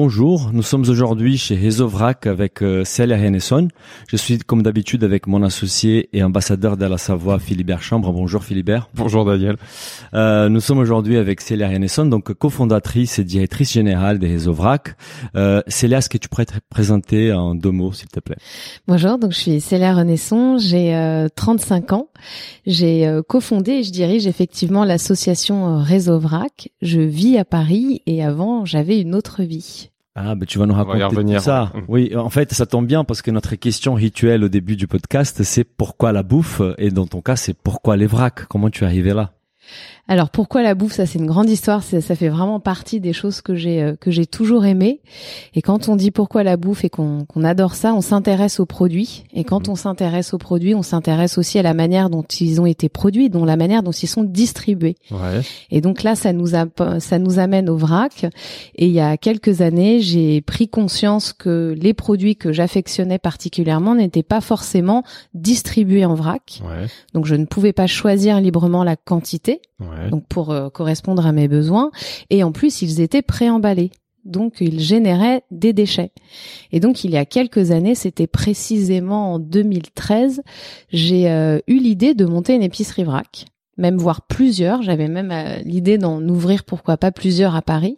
Bonjour, nous sommes aujourd'hui chez Hezovrac avec euh, Célia Hennesson. Je suis comme d'habitude avec mon associé et ambassadeur de la Savoie, Philibert Chambre. Bonjour Philibert. Bonjour Daniel. Euh, nous sommes aujourd'hui avec Célia Hennesson, donc cofondatrice et directrice générale de Hezovrac. Euh, Célia, est-ce que tu pourrais te présenter en deux mots, s'il te plaît? Bonjour, donc je suis Célia Renaisson, j'ai euh, 35 ans. J'ai euh, cofondé et je dirige effectivement l'association euh, Réseau Vrac. Je vis à Paris et avant, j'avais une autre vie. Ah, ben tu vas nous raconter tout ça. Oui, en fait, ça tombe bien parce que notre question rituelle au début du podcast, c'est pourquoi la bouffe? Et dans ton cas, c'est pourquoi les vracs? Comment tu es arrivé là? Alors pourquoi la bouffe Ça c'est une grande histoire. Ça, ça fait vraiment partie des choses que j'ai euh, que j'ai toujours aimé. Et quand on dit pourquoi la bouffe et qu'on adore ça, on s'intéresse aux produits. Et quand on s'intéresse aux produits, on s'intéresse aussi à la manière dont ils ont été produits, dont la manière dont ils sont distribués. Ouais. Et donc là, ça nous a, ça nous amène au vrac. Et il y a quelques années, j'ai pris conscience que les produits que j'affectionnais particulièrement n'étaient pas forcément distribués en vrac. Ouais. Donc je ne pouvais pas choisir librement la quantité, Donc pour euh, correspondre à mes besoins. Et en plus, ils étaient préemballés. Donc, ils généraient des déchets. Et donc, il y a quelques années, c'était précisément en 2013, j'ai euh, eu l'idée de monter une épicerie vrac, même voire plusieurs. J'avais même euh, l'idée d'en ouvrir, pourquoi pas, plusieurs à Paris.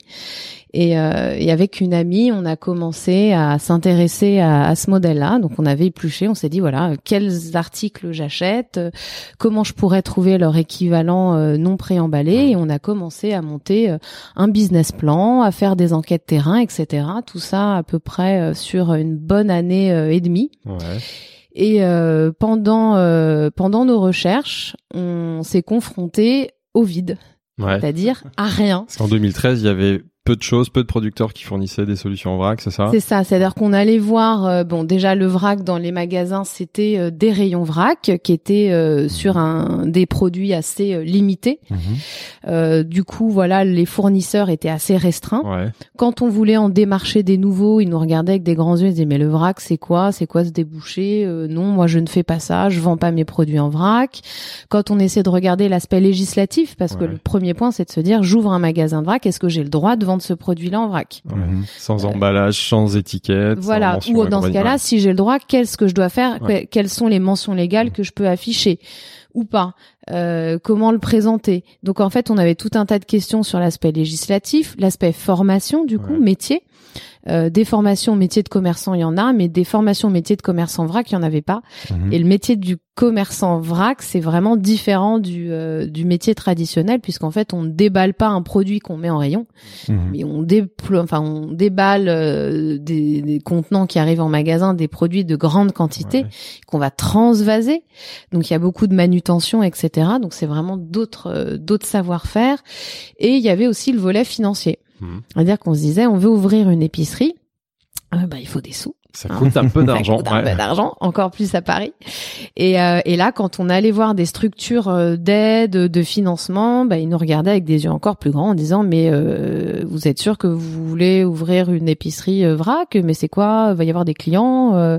Et, euh, et avec une amie, on a commencé à s'intéresser à, à ce modèle-là. Donc, on avait épluché, on s'est dit, voilà, quels articles j'achète, euh, comment je pourrais trouver leur équivalent euh, non préemballé. Et on a commencé à monter euh, un business plan, à faire des enquêtes terrain, etc. Tout ça à peu près euh, sur une bonne année et demie. Ouais. Et euh, pendant euh, pendant nos recherches, on s'est confronté au vide, Ouais. c'est-à-dire à rien. Parce qu'en 2013, il y avait peu de choses, peu de producteurs qui fournissaient des solutions en vrac, c'est ça? C'est ça, c'est-à-dire qu'on allait voir, euh, bon déjà le vrac dans les magasins, c'était euh, des rayons vrac qui étaient euh, sur un des produits assez euh, limités. Euh, du coup, voilà, les fournisseurs étaient assez restreints. Ouais. Quand on voulait en démarcher des nouveaux, ils nous regardaient avec des grands yeux, ils disaient mais le vrac c'est quoi? C'est quoi ce débouché? Euh, Non, moi je ne fais pas ça, je vends pas mes produits en vrac. Quand on essaie de regarder l'aspect législatif, parce que le premier point c'est de se dire j'ouvre un magasin de vrac, est-ce que j'ai le droit de vendre ce produit-là en vrac Ouais. Sans emballage, sans étiquette. Voilà. Ou dans ce cas-là, si j'ai le droit, qu'est-ce que je dois faire Ouais. Quelles sont les mentions légales que je peux afficher ou pas Euh, Comment le présenter Donc en fait, on avait tout un tas de questions sur l'aspect législatif, l'aspect formation du coup, Ouais. métier. Euh, des formations métier de commerçant, il y en a, mais des formations métier de commerçant vrac, il y en avait pas. Mhm. Et le métier du commerçant vrac, c'est vraiment différent du, euh, du métier traditionnel, puisqu'en fait, on ne déballe pas un produit qu'on met en rayon, Mhm. mais on déploie, enfin, on déballe euh, des, des contenants qui arrivent en magasin, des produits de grande quantité Ouais. qu'on va transvaser. Donc, il y a beaucoup de manutention, etc. Donc, c'est vraiment d'autres euh, d'autres savoir-faire. Et il y avait aussi le volet financier. Mhm. C'est-à-dire qu'on se disait, on veut ouvrir une épicerie, euh, bah, il faut des sous. Ça coûte un peu d'argent. Ça coûte un ouais. peu d'argent, encore plus à Paris. Et, euh, et là, quand on allait voir des structures euh, d'aide, de financement, bah, ils nous regardaient avec des yeux encore plus grands en disant mais euh, vous êtes sûr que vous voulez ouvrir une épicerie euh, vrac? Mais c'est quoi? Il va y avoir des clients euh,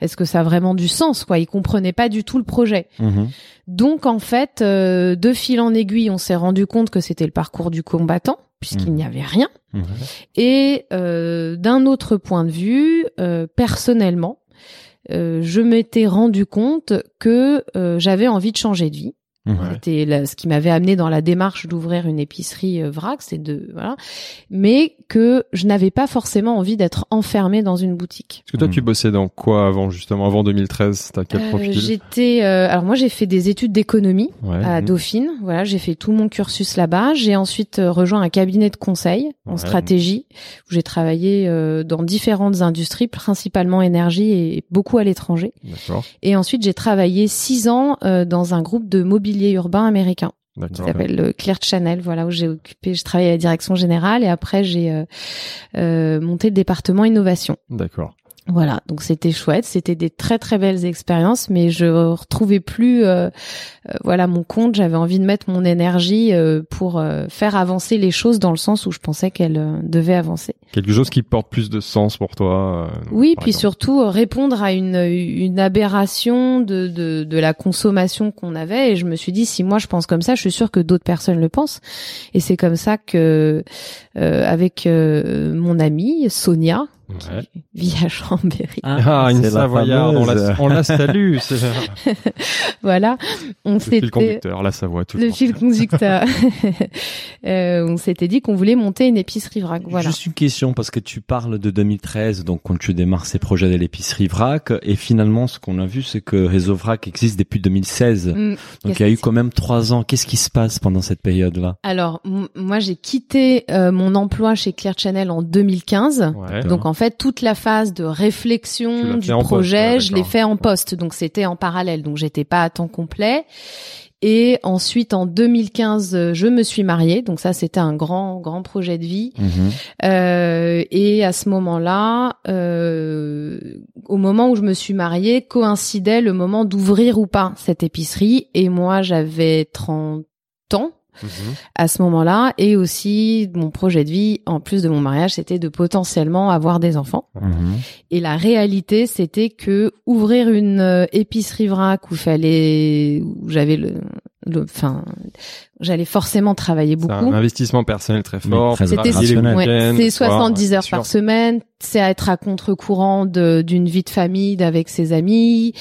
Est-ce que ça a vraiment du sens Quoi? Ils comprenaient pas du tout le projet. Mhm. Donc en fait, euh, de fil en aiguille, on s'est rendu compte que c'était le parcours du combattant puisqu'il Mhm. n'y avait rien. Mhm. Et euh, d'un autre point de vue, euh, personnellement, euh, je m'étais rendu compte que euh, j'avais envie de changer de vie. C'était la- ce qui m'avait amené dans la démarche d'ouvrir une épicerie euh, vrac, c'est de voilà, mais que je n'avais pas forcément envie d'être enfermée dans une boutique. Parce que toi, Mhm. tu bossais dans quoi avant, justement, avant 2013 T'as quel Euh, profil? J'étais, euh, alors moi j'ai fait des études d'économie Ouais. à Dauphine. Voilà, j'ai fait tout mon cursus là-bas. J'ai ensuite euh, rejoint un cabinet de conseil en Ouais. stratégie où j'ai travaillé euh, dans différentes industries, principalement énergie et beaucoup à l'étranger. D'accord. Et ensuite j'ai travaillé six ans euh, dans un groupe de mobilier urbain américain qui s'appelle le Clear Channel. Voilà où j'ai occupé, je travaillais à la direction générale et après j'ai euh, euh, monté le département innovation. D'accord. Voilà, donc c'était chouette, c'était des très très belles expériences, mais je retrouvais plus, euh, euh, voilà, mon compte. J'avais envie de mettre mon énergie euh, pour euh, faire avancer les choses dans le sens où je pensais qu'elles euh, devaient avancer. Quelque chose qui porte plus de sens pour toi. Oui, puis exemple. surtout répondre à une une aberration de de, de la consommation qu'on avait. Et je me suis dit, si moi je pense comme ça, je suis sûre que d'autres personnes le pensent. Et c'est comme ça que, euh, avec euh, mon amie Sonia, Ouais. qui vit à Chambéry. Ah, une Savoyarde, on la, on la salue. C'est Voilà, on le fil conducteur, la Savoie, toujours. le fil conducteur. Euh, on s'était dit qu'on voulait monter une épicerie vrac. Voilà. Juste une question parce que tu parles de 2013, donc quand tu démarres ces projets de l'épicerie vrac, et finalement ce qu'on a vu c'est que Réseau Vrac existe depuis 2016. Mm. Donc il y a eu quand même trois ans. Qu'est-ce qui se passe pendant cette période-là? Alors, m- moi, j'ai quitté euh, mon emploi chez Clear Channel en 2015. Ouais. Donc en fait toute la phase de réflexion du poste, projet, je l'ai fait en poste, donc c'était en parallèle, donc j'étais pas à temps complet. Et ensuite en 2015, euh, je me suis mariée, donc ça c'était un grand grand projet de vie. Mhm. Euh, et à ce moment-là, euh, au moment où je me suis mariée, coïncidait le moment d'ouvrir ou pas cette épicerie. Et moi j'avais 30 ans À ce moment-là et aussi mon projet de vie en plus de mon mariage c'était de potentiellement avoir des enfants Mhm. et la réalité c'était que ouvrir une euh, épicerie vrac où fallait où j'avais le enfin j'allais forcément travailler beaucoup un investissement personnel très fort. très c'était ouais, c'est le soir, 70 ouais, heures par semaine c'est à être à contre-courant d'une vie de famille avec ses amis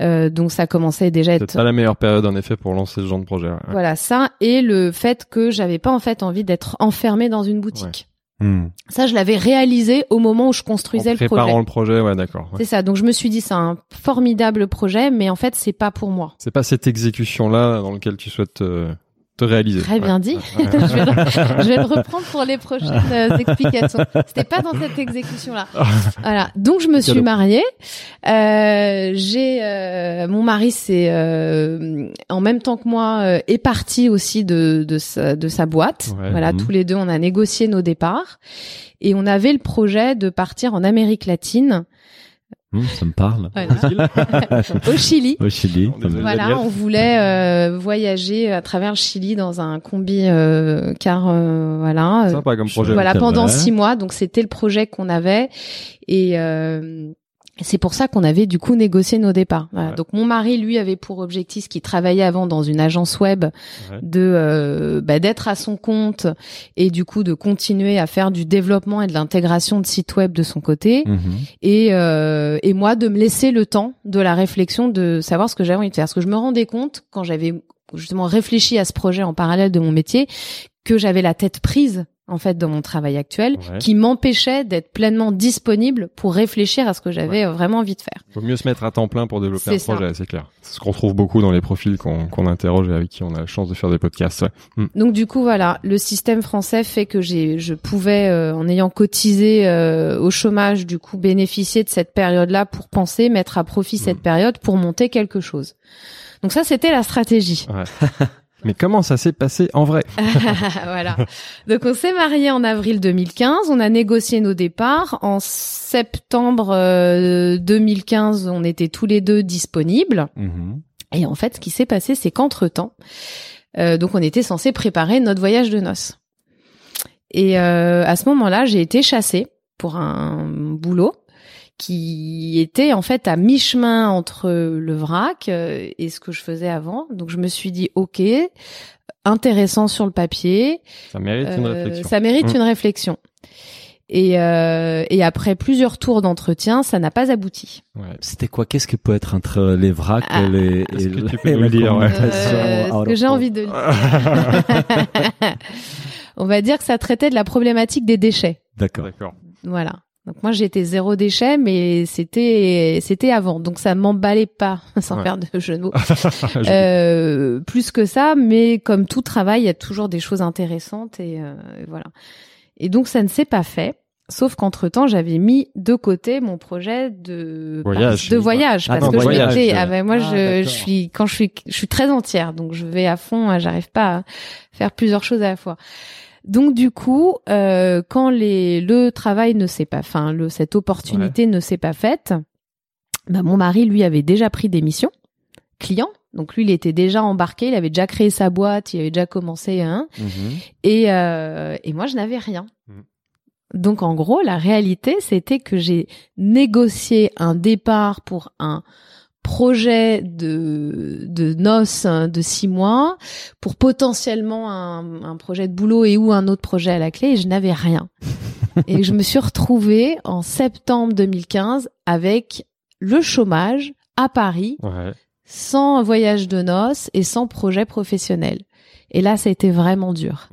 euh, donc ça commençait déjà à C'est être pas la meilleure période en effet pour lancer ce genre de projet. ouais. voilà ça et le fait que j'avais pas en fait envie d'être enfermée dans une boutique Mhm. Ça, je l'avais réalisé au moment où je construisais en le projet. préparant le projet, ouais, d'accord. ouais. C'est ça. Donc je me suis dit, c'est un formidable projet, mais en fait, c'est pas pour moi. C'est pas cette exécution-là dans laquelle tu souhaites euh, te réaliser. Très bien Ouais. dit. Je, vais le, je vais le reprendre pour les prochaines euh, explications. C'était pas dans cette exécution-là. Voilà. Donc je me suis mariée. Euh, j'ai euh, mon mari, c'est euh, en même temps que moi, euh, est parti aussi de de sa, de sa boîte. Ouais. voilà, Mhm. tous les deux, on a négocié nos départs et on avait le projet de partir en Amérique latine, Mhm, Ça me parle. voilà, au Chili. Au Chili. Voilà, on voulait euh, voyager à travers le Chili dans un combi euh, car euh, voilà. Sympa comme projet. voilà pendant six mois, donc c'était le projet qu'on avait et euh, c'est pour ça qu'on avait du coup négocié nos départs. Voilà. Ouais. Donc mon mari lui avait pour objectif, qui travaillait avant dans une agence web, Ouais. de euh, bah, d'être à son compte et du coup de continuer à faire du développement et de l'intégration de sites web de son côté Mhm. et, euh, et moi de me laisser le temps de la réflexion de savoir ce que j'avais envie de faire. Parce que je me rendais compte quand j'avais justement réfléchi à ce projet en parallèle de mon métier que j'avais la tête prise en fait dans mon travail actuel Ouais. qui m'empêchait d'être pleinement disponible pour réfléchir à ce que j'avais euh, vraiment envie de faire. Faut mieux se mettre à temps plein pour développer un ça. projet, c'est clair. C'est ce qu'on retrouve beaucoup dans les profils qu'on qu'on interroge et avec qui on a la chance de faire des podcasts. ouais. Mm. Donc du coup voilà, le système français fait que j'ai je pouvais euh, en ayant cotisé euh, au chômage du coup bénéficier de cette période-là pour penser mettre à profit cette Mm. période pour monter quelque chose. Donc ça c'était la stratégie. Mais comment ça s'est passé en vrai voilà. Donc on s'est mariés en avril 2015, on a négocié nos départs. En septembre euh, 2015, on était tous les deux disponibles. Mhm. Et en fait, ce qui s'est passé, c'est qu'entre-temps, euh, donc on était censé préparer notre voyage de noces. Et euh, à ce moment-là, j'ai été chassée pour un boulot qui était en fait à mi-chemin entre le vrac euh, et ce que je faisais avant. Donc je me suis dit, ok, intéressant sur le papier, Ça mérite une euh, réflexion. ça mérite Mm. une réflexion. Et, euh, et après plusieurs tours d'entretien, ça n'a pas abouti. Ouais. C'était quoi? Qu'est-ce qui peut être entre les vracs Ah. et les et que tu peux nous dire, ouais. Euh, ce of que j'ai envie de dire. On va dire que ça traitait de la problématique des déchets. D'accord. D'accord. Voilà. Donc moi j'étais zéro déchet, mais c'était c'était avant, donc ça m'emballait pas, sans Ouais. faire de jeu de mots. Je- Euh, plus que ça, mais comme tout travail, il y a toujours des choses intéressantes et, euh, et voilà. Et donc ça ne s'est pas fait. Sauf qu'entre temps, j'avais mis de côté mon projet de Voyage. de voyage Ah parce non, que je m'étais ah ben moi Ah, je, je suis quand je suis je suis très entière donc je vais à fond j'arrive pas à faire plusieurs choses à la fois donc du coup euh, quand les le travail ne s'est pas enfin le cette opportunité ne s'est pas faite bah, mon mari lui avait déjà pris des missions clients donc lui il était déjà embarqué il avait déjà créé sa boîte il avait déjà commencé hein Mhm. et, euh, et moi, je n'avais rien. Mhm. Donc, en gros, la réalité, c'était que j'ai négocié un départ pour un projet de, de noces hein, de six mois pour potentiellement un, un projet de boulot et ou un autre projet à la clé et je n'avais rien. et je me suis retrouvée en septembre 2015 avec le chômage à Paris Ouais. sans voyage de noces et sans projet professionnel. Et là, ça a été vraiment dur.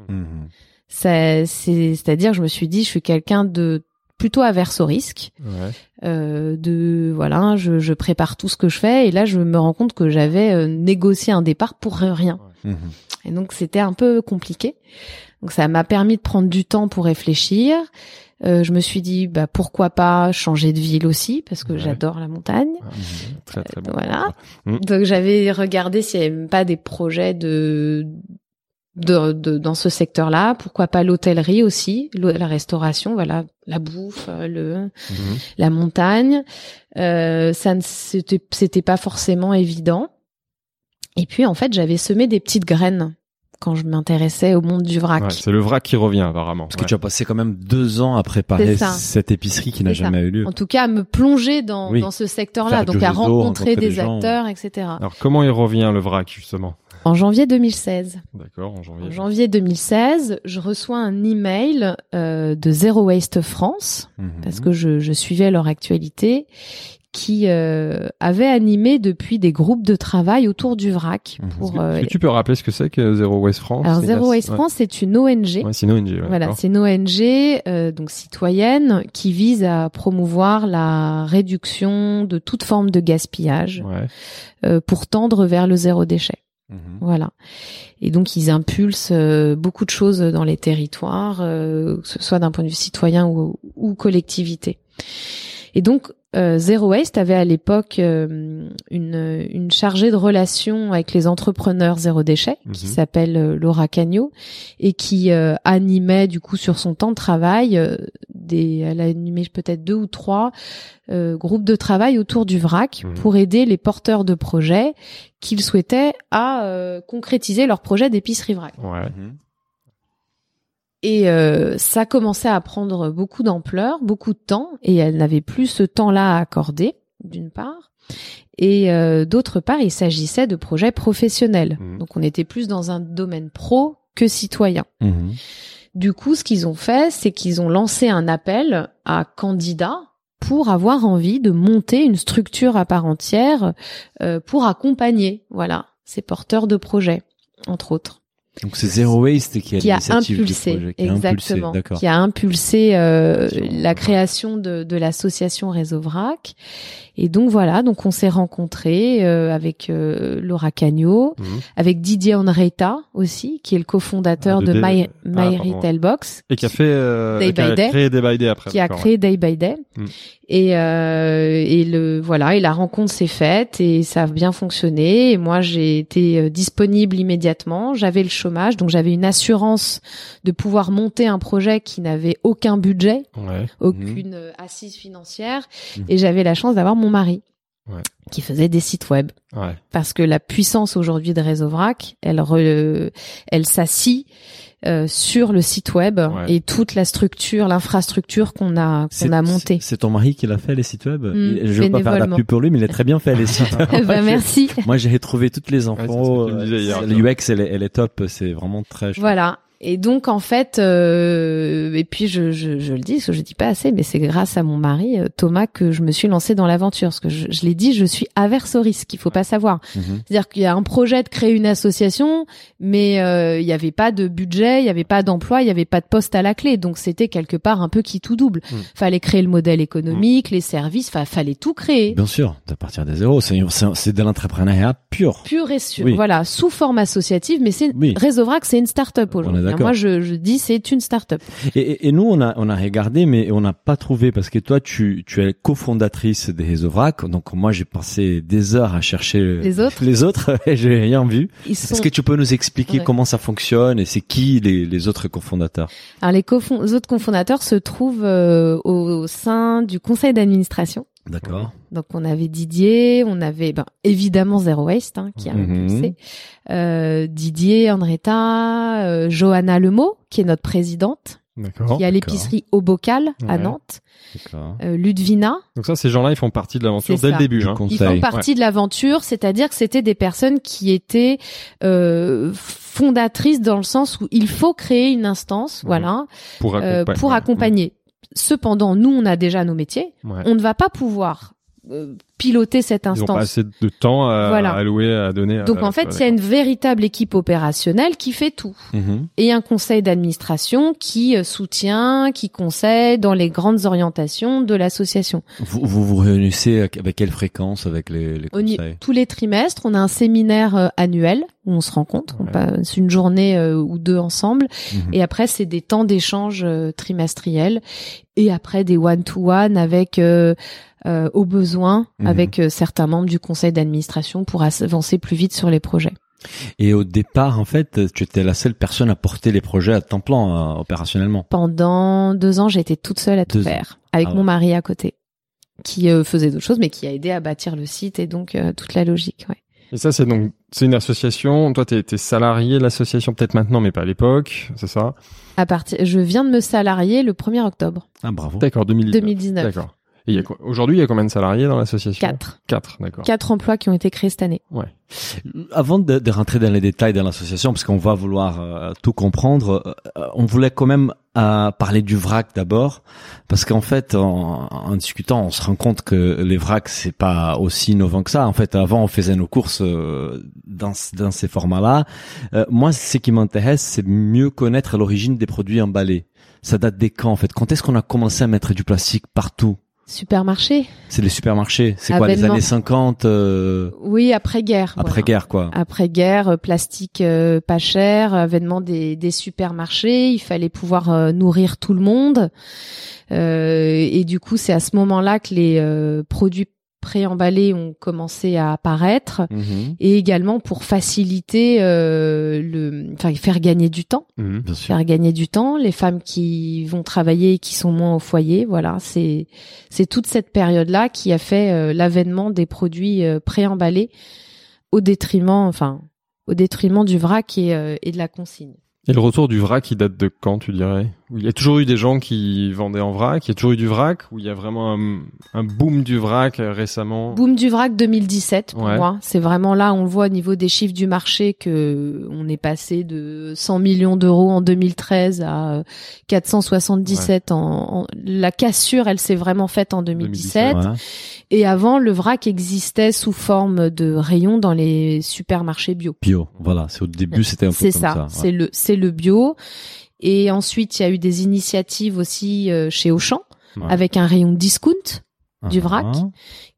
C'est, c'est-à-dire, je me suis dit, je suis quelqu'un de plutôt averse au risque. Ouais. Euh, de voilà, je, je prépare tout ce que je fais et là, je me rends compte que j'avais euh, négocié un départ pour rien. Mhm. Et donc, c'était un peu compliqué. Donc, ça m'a permis de prendre du temps pour réfléchir. Euh, je me suis dit, bah pourquoi pas changer de ville aussi parce que Ouais. j'adore la montagne. Mhm. Très très bon. Voilà. Mm. Donc j'avais regardé s'il n'y avait même pas des projets de, de, de- dans ce secteur-là. Pourquoi pas l'hôtellerie aussi, la restauration, voilà, la bouffe, euh, le, Mhm. la montagne. Euh, ça ne c'était c'était pas forcément évident. Et puis en fait j'avais semé des petites graines quand je m'intéressais au monde du vrac. Ouais, c'est le vrac qui revient apparemment. Parce que tu as passé quand même deux ans à préparer cette épicerie qui n'a C'est ça. jamais eu lieu. En tout cas, à me plonger dans, Oui. dans ce secteur-là, Faire donc à réseau, rencontrer rencontrer des des gens. acteurs, etc. Alors comment il revient le vrac justement? En janvier 2016. D'accord, en janvier. En janvier 2016, je reçois un email euh, de Zero Waste France Mhm. parce que je, je suivais leur actualité qui euh, avait animé depuis des groupes de travail autour du vrac Mhm. pour que, euh, que tu peux rappeler ce que c'est que Zero Waste France? Alors Zero Waste ouais. France c'est une ONG Ouais, c'est une ONG. ouais, voilà, c'est une ONG euh, donc citoyenne qui vise à promouvoir la réduction de toute forme de gaspillage Ouais. euh, pour tendre vers le zéro déchet. Mhm. Voilà. Et donc ils impulsent euh, beaucoup de choses dans les territoires, euh, que ce soit d'un point de vue citoyen ou, ou collectivité. Et donc euh, Zero Waste avait à l'époque euh, une, une chargée de relations avec les entrepreneurs zéro déchet qui Mhm. s'appelle euh, Laura Cagno et qui euh, animait du coup sur son temps de travail euh, des elle a animé peut-être deux ou trois euh, groupes de travail autour du vrac Mhm. pour aider les porteurs de projets qu'ils souhaitaient à euh, concrétiser leur projet d'épicerie vrac. Ouais. Mhm. Et euh, ça commençait à prendre beaucoup d'ampleur, beaucoup de temps, et elle n'avait plus ce temps-là à accorder, d'une part. Et euh, d'autre part, il s'agissait de projets professionnels. Mhm. Donc on était plus dans un domaine pro que citoyen. Du coup, ce qu'ils ont fait, c'est qu'ils ont lancé un appel à candidats pour avoir envie de monter une structure à part entière euh, pour accompagner, voilà, ces porteurs de projets, entre autres Donc c'est Zero Waste qui a, qui a du impulsé, projet, qui a impulsé, exactement, qui a impulsé euh, la création de, de l'association Réseau Vrac. Et donc voilà, donc on s'est rencontrés euh, avec euh, Laura Cagno, Mhm. avec Didier Henretta aussi, qui est le cofondateur Ah, de My, Ah, My pardon. Retail Box, Et qui a fait euh, Day qui a by Day. créé Day by Day après. qui a créé Day by Day. Mm. Et, euh, et le voilà, et la rencontre s'est faite et ça a bien fonctionné. Et moi, j'ai été euh, disponible immédiatement. J'avais le chômage, donc j'avais une assurance de pouvoir monter un projet qui n'avait aucun budget, Ouais. Aucune euh, assise financière. Mhm. Et j'avais la chance d'avoir mon mari Ouais. qui faisait des sites web. Ouais. Parce que la puissance aujourd'hui de Réseau Vrac, elle, re- elle s'assit euh, sur le site web Ouais. et toute la structure, l'infrastructure qu'on a qu'on a montée. C'est ton mari qui l'a fait les sites web. Mm, Il- Je veux pas faire la pub pour lui, mais il a très bien fait les sites. bah, merci. Moi, j'ai retrouvé toutes les infos. hier. L'UX, elle, est- elle est top. C'est vraiment très. chouette. Voilà. Et donc en fait, euh, et puis je, je, je le dis, parce que je dis pas assez, mais c'est grâce à mon mari euh, Thomas que je me suis lancée dans l'aventure. Parce que je, je l'ai dit, je suis averse au risque. Il faut pas savoir. Mhm. C'est-à-dire qu'il y a un projet de créer une association, mais euh, il n'y avait pas de budget, il n'y avait pas d'emploi, il n'y avait pas de poste à la clé. Donc c'était quelque part un peu qui tout double. Mm. Fallait créer le modèle économique, les services, enfin fallait tout créer. Bien sûr, de partir des zéros, c'est de l'entrepreneuriat pur. Pur et sûr, Oui. voilà, sous forme associative, mais c'est Oui. C'est une start-up aujourd'hui. D'accord. Moi, je, je dis c'est une start-up. Et, et- et nous, on a, on a regardé, mais on n'a pas trouvé parce que toi, tu, tu es cofondatrice des Réseaux Vrac. Donc moi, j'ai passé des heures à chercher Les autres Les autres, et j'ai rien vu. Sont Est-ce que tu peux nous expliquer Ouais. comment ça fonctionne et c'est qui les, les autres cofondateurs? Alors les autres cofondateurs se trouvent euh, au sein du conseil d'administration. D'accord. Donc on avait Didier, on avait ben, évidemment Zero Waste hein, qui a Mhm. impulsé, euh, Didier, Andretta, euh, Johanna Lemo qui est notre présidente, D'accord. qui a l'épicerie au bocal à. Nantes, D'accord. euh, Ludvina. Donc ça, ces gens-là, ils font partie de l'aventure dès ça. le début. Hein. Ils font partie de l'aventure, c'est-à-dire que c'était des personnes qui étaient euh, fondatrices dans le sens où il faut créer une instance, Mhm. voilà, Pour euh, accompagner. pour accompagner. Cependant, nous, on a déjà nos métiers. Ouais. On ne va pas pouvoir piloter cette Ils ont pas instance. assez de temps à, Voilà. à allouer, à donner. à- Donc en fait, il y a une véritable équipe opérationnelle qui fait tout. Mhm. Et un conseil d'administration qui euh, soutient, qui conseille dans les grandes orientations de l'association. Vous, vous vous réunissez avec quelle fréquence avec les, conseils? Tous les trimestres, on a un séminaire euh, annuel où on se rencontre, on Ouais. passe une journée euh, ou deux ensemble. Mhm. Et après, c'est des temps d'échange euh, trimestriels. Et après, des one-to-one avec, euh, euh, au besoin, Mhm. avec euh, certains membres du conseil d'administration pour avancer plus vite sur les projets. Et au départ, en fait, tu étais la seule personne à porter les projets à temps plein euh, opérationnellement. Pendant deux ans, j'ai été toute seule à tout Deux faire, avec Ah mon ouais. mari à côté, qui euh, faisait d'autres choses, mais qui a aidé à bâtir le site et donc euh, toute la logique. Ouais. Et ça, c'est donc, c'est une association. Toi, t'es, t'es salarié de l'association peut-être maintenant, mais pas à l'époque. C'est ça? À partir, je viens de me salarier le 1er octobre Ah bravo. D'accord, 2019. 2019. D'accord. Et il y a quoi- aujourd'hui, il y a combien de salariés dans l'association? Quatre. Quatre, d'accord. Quatre emplois qui ont été créés cette année. Avant de, de rentrer dans les détails de l'association, parce qu'on va vouloir euh, tout comprendre, euh, on voulait quand même euh, parler du vrac d'abord, parce qu'en fait, en, en discutant, on se rend compte que les vracs c'est pas aussi innovant que ça. En fait, avant, on faisait nos courses euh, dans, dans ces formats-là. Euh, moi, ce qui m'intéresse, c'est mieux connaître l'origine des produits emballés. Ça date des quand en fait? Quand est-ce qu'on a commencé à mettre du plastique partout? Supermarché C'est les supermarchés. C'est quoi les années 50 euh, Oui, après-guerre. voilà. après-guerre quoi Après-guerre, euh, plastique euh, pas cher, avènement des, des supermarchés, il fallait pouvoir euh, nourrir tout le monde. Euh, et du coup, c'est à ce moment-là que les euh, produits préemballés ont commencé à apparaître. Mhm. Et également pour faciliter euh, le, enfin faire gagner du temps, Mhm. Bien sûr. faire gagner du temps. Les femmes qui vont travailler et qui sont moins au foyer, voilà, c'est c'est toute cette période-là qui a fait euh, l'avènement des produits euh, préemballés au détriment, enfin, au détriment du vrac et, euh, et de la consigne. Et le retour du vrac, il date de quand, tu dirais? Où Il y a toujours eu des gens qui vendaient en vrac, il y a toujours eu du vrac, ou il y a vraiment un, un boom du vrac euh, récemment? Boom du vrac 2017 pour Ouais. moi. C'est vraiment là, on le voit au niveau des chiffres du marché que on est passé de 100 millions d'euros en 2013 à euh, 477 en, en- la cassure, elle s'est vraiment faite en 2017. Ouais. Et avant, le vrac existait sous forme de rayon dans les supermarchés bio. Bio, voilà. C'est au début, c'était un peu C'est comme ça, ça. ouais. c'est le c'est le bio. Et ensuite, il y a eu des initiatives aussi euh, chez Auchan Ouais. avec un rayon discount du vrac. Ah.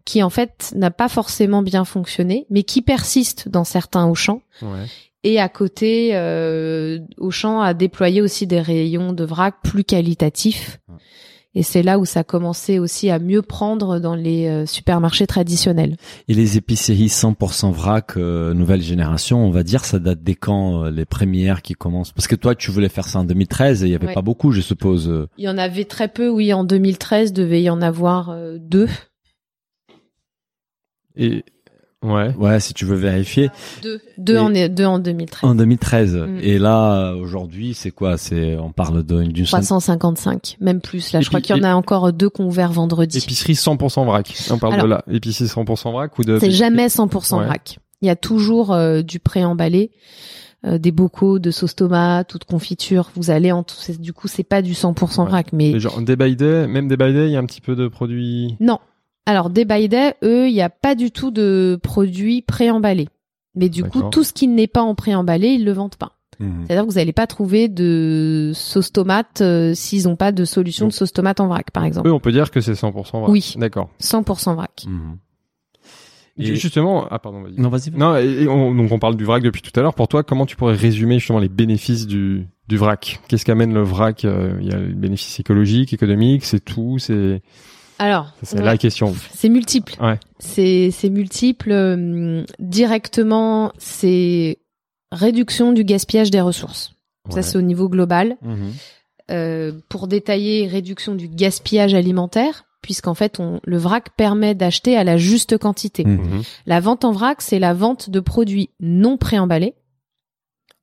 qui en fait n'a pas forcément bien fonctionné, mais qui persiste dans certains Auchan. Ouais. Et à côté, euh, Auchan a déployé aussi des rayons de vrac plus qualitatifs. Ouais. Et c'est là où ça commençait aussi à mieux prendre dans les euh, supermarchés traditionnels. Et les épiceries 100% vrac, euh, nouvelle génération, on va dire, ça date des quand euh, les premières qui commencent? Parce que toi, tu voulais faire ça en 2013 et il y avait Ouais. pas beaucoup, je suppose. euh. Il y en avait très peu, oui, en 2013, devait y en avoir euh, deux. Et ouais. Ouais, si tu veux vérifier. Deux, deux, en, deux en 2013. En 2013. Mm. Et là, aujourd'hui, c'est quoi? C'est on parle de- d'une centaine- 355, même plus. Là, je crois qu'il y en a encore deux qu'on ouvert vendredi. Épicerie 100% vrac. On parle Alors- de là. Épicerie 100% vrac ou de C'est jamais 100% Ouais. vrac. Il y a toujours euh, du préemballé. euh, des bocaux de sauce tomate ou de confiture. Vous allez en c'est- du coup c'est pas du 100% Ouais. vrac, mais genre, day by day, même day by day, il y a un petit peu de produits. non. Alors Day by Day, eux, il n'y a pas du tout de produits préemballés. Mais du coup, tout ce qui n'est pas en préemballé, ils le vendent pas. Mhm. C'est-à-dire que vous n'allez pas trouver de sauce tomate euh, s'ils n'ont pas de solution Donc- de sauce tomate en vrac, par exemple. Eux, on peut dire que c'est 100% vrai. Oui. D'accord. 100% vrac. Mhm. Et Justement, ah pardon, vas-y. Non, vas-y. Non, et, on, donc on parle du vrac depuis tout à l'heure. Pour toi, comment tu pourrais résumer justement les bénéfices du, du vrac? Qu'est-ce qu'amène le vrac? Euh, Il y a les bénéfices écologiques, économiques, c'est tout, c'est Alors, c'est ouais, la question. c'est multiple. Ouais. C'est c'est multiple. euh, directement, c'est réduction du gaspillage des ressources. Ça, c'est au niveau global. Mhm. Euh, pour détailler, réduction du gaspillage alimentaire, puisqu'en fait, on, le vrac permet d'acheter à la juste quantité. Mhm. Mhm. La vente en vrac, c'est la vente de produits non préemballés,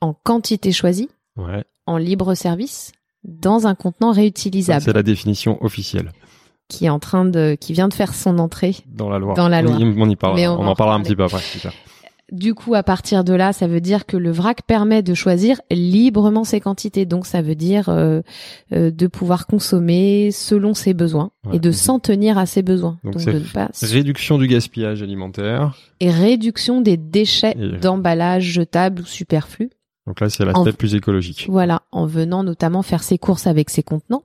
en quantité choisie, Ouais. en libre service, dans un contenant réutilisable, C'est la définition officielle qui est en train de, qui vient de faire son entrée. dans la loi. Dans la loi. On y, on y parlera. Mais on on, va en en parlera un petit peu après. super. Du coup, à partir de là, ça veut dire que le vrac permet de choisir librement ses quantités. Donc, ça veut dire euh, euh, de pouvoir consommer selon ses besoins Ouais. et de s'en tenir à ses besoins. Donc, Donc, c'est de ne pas Réduction du gaspillage alimentaire. et réduction des déchets Et- d'emballage jetables ou superflus. Donc là, c'est l'aspect plus écologique. Voilà, en venant notamment faire ses courses avec ses contenants.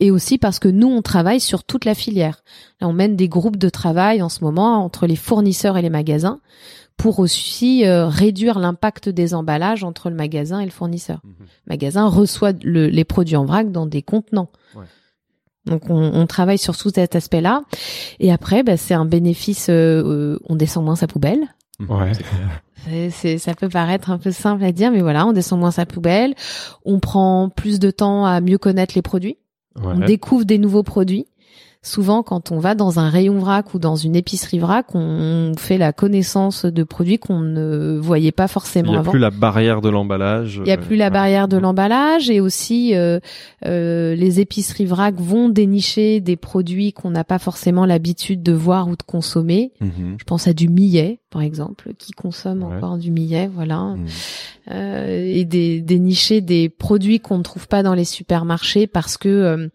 Et aussi parce que nous, on travaille sur toute la filière. Là, on mène des groupes de travail en ce moment entre les fournisseurs et les magasins pour aussi euh, réduire l'impact des emballages entre le magasin et le fournisseur. Mhm. Le magasin reçoit le- les produits en vrac dans des contenants. Ouais. Donc on, on travaille sur tout cet aspect-là. Et après, bah, c'est un bénéfice, euh, euh, on descend moins sa poubelle. Ouais. C'est, c'est- ça peut paraître un peu simple à dire, mais voilà, on descend moins sa poubelle, on prend plus de temps à mieux connaître les produits, on Ouais. découvre des nouveaux produits. Souvent, quand on va dans un rayon vrac ou dans une épicerie vrac, on fait la connaissance de produits qu'on ne voyait pas Il forcément n'y a avant. plus la barrière de l'emballage. Il n'y a plus la Ouais. barrière de l'emballage et aussi euh, euh, les épiceries vrac vont dénicher des produits qu'on n'a pas forcément l'habitude de voir ou de consommer. Mhm. Je pense à du millet, par exemple, qui consomme Ouais. encore du millet, voilà Mhm. euh, et des, dénicher des produits qu'on ne trouve pas dans les supermarchés parce que euh,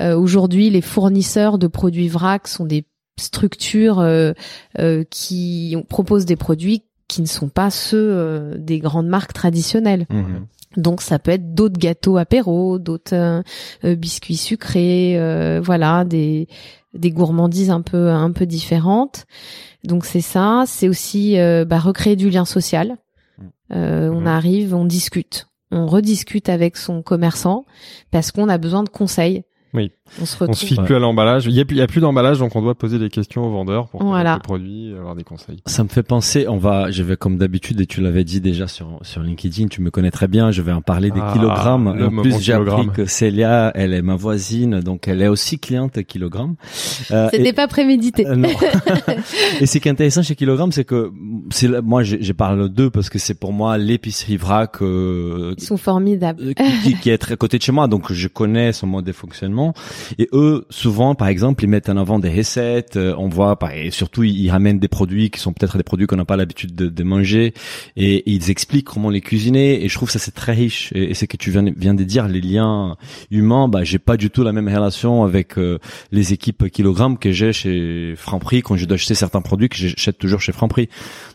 euh, aujourd'hui les fournisseurs de produits vrac sont des structures euh, euh, qui proposent des produits qui ne sont pas ceux euh, des grandes marques traditionnelles. Mhm. Donc ça peut être d'autres gâteaux apéro, d'autres biscuits sucrés, euh, voilà, des des gourmandises un peu un peu différentes. Donc c'est ça, c'est aussi bah, recréer du lien social. Euh, On Mhm. arrive, on discute, on rediscute avec son commerçant parce qu'on a besoin de conseils. Oui. On se On retrouve. se fie plus à l'emballage. Il y a plus, il y a plus d'emballage, donc on doit poser des questions aux vendeurs pour Voilà. les produits, avoir des conseils. Ça me fait penser, on va, je vais comme d'habitude, et tu l'avais dit déjà sur, sur LinkedIn, tu me connais très bien, je vais en parler des Ah, kilogrammes. le En plus, j'ai appris que Célia, elle est ma voisine, donc elle est aussi cliente kilogrammes. Euh, C'était pas prémédité. Euh, non. et ce qui est intéressant chez Kilogramme, c'est que c'est là- moi, je, je parle d'eux parce que c'est pour moi l'épicerie vrac euh, Ils sont formidables. euh, qui, qui- qui est très à côté de chez moi, donc je connais son mode de fonctionnement. Et eux, souvent, par exemple, ils mettent en avant des recettes. euh, on voit, et surtout, ils, ramènent des produits qui sont peut-être des produits qu'on n'a pas l'habitude de, de manger, et, et ils expliquent comment les cuisiner. Et je trouve ça c'est très riche. Et, et c'est que tu viens, viens de dire, les liens humains. Bah, j'ai pas du tout la même relation avec euh, les équipes kilogrammes que j'ai chez Franprix quand je dois acheter certains produits que j'achète toujours chez Franprix.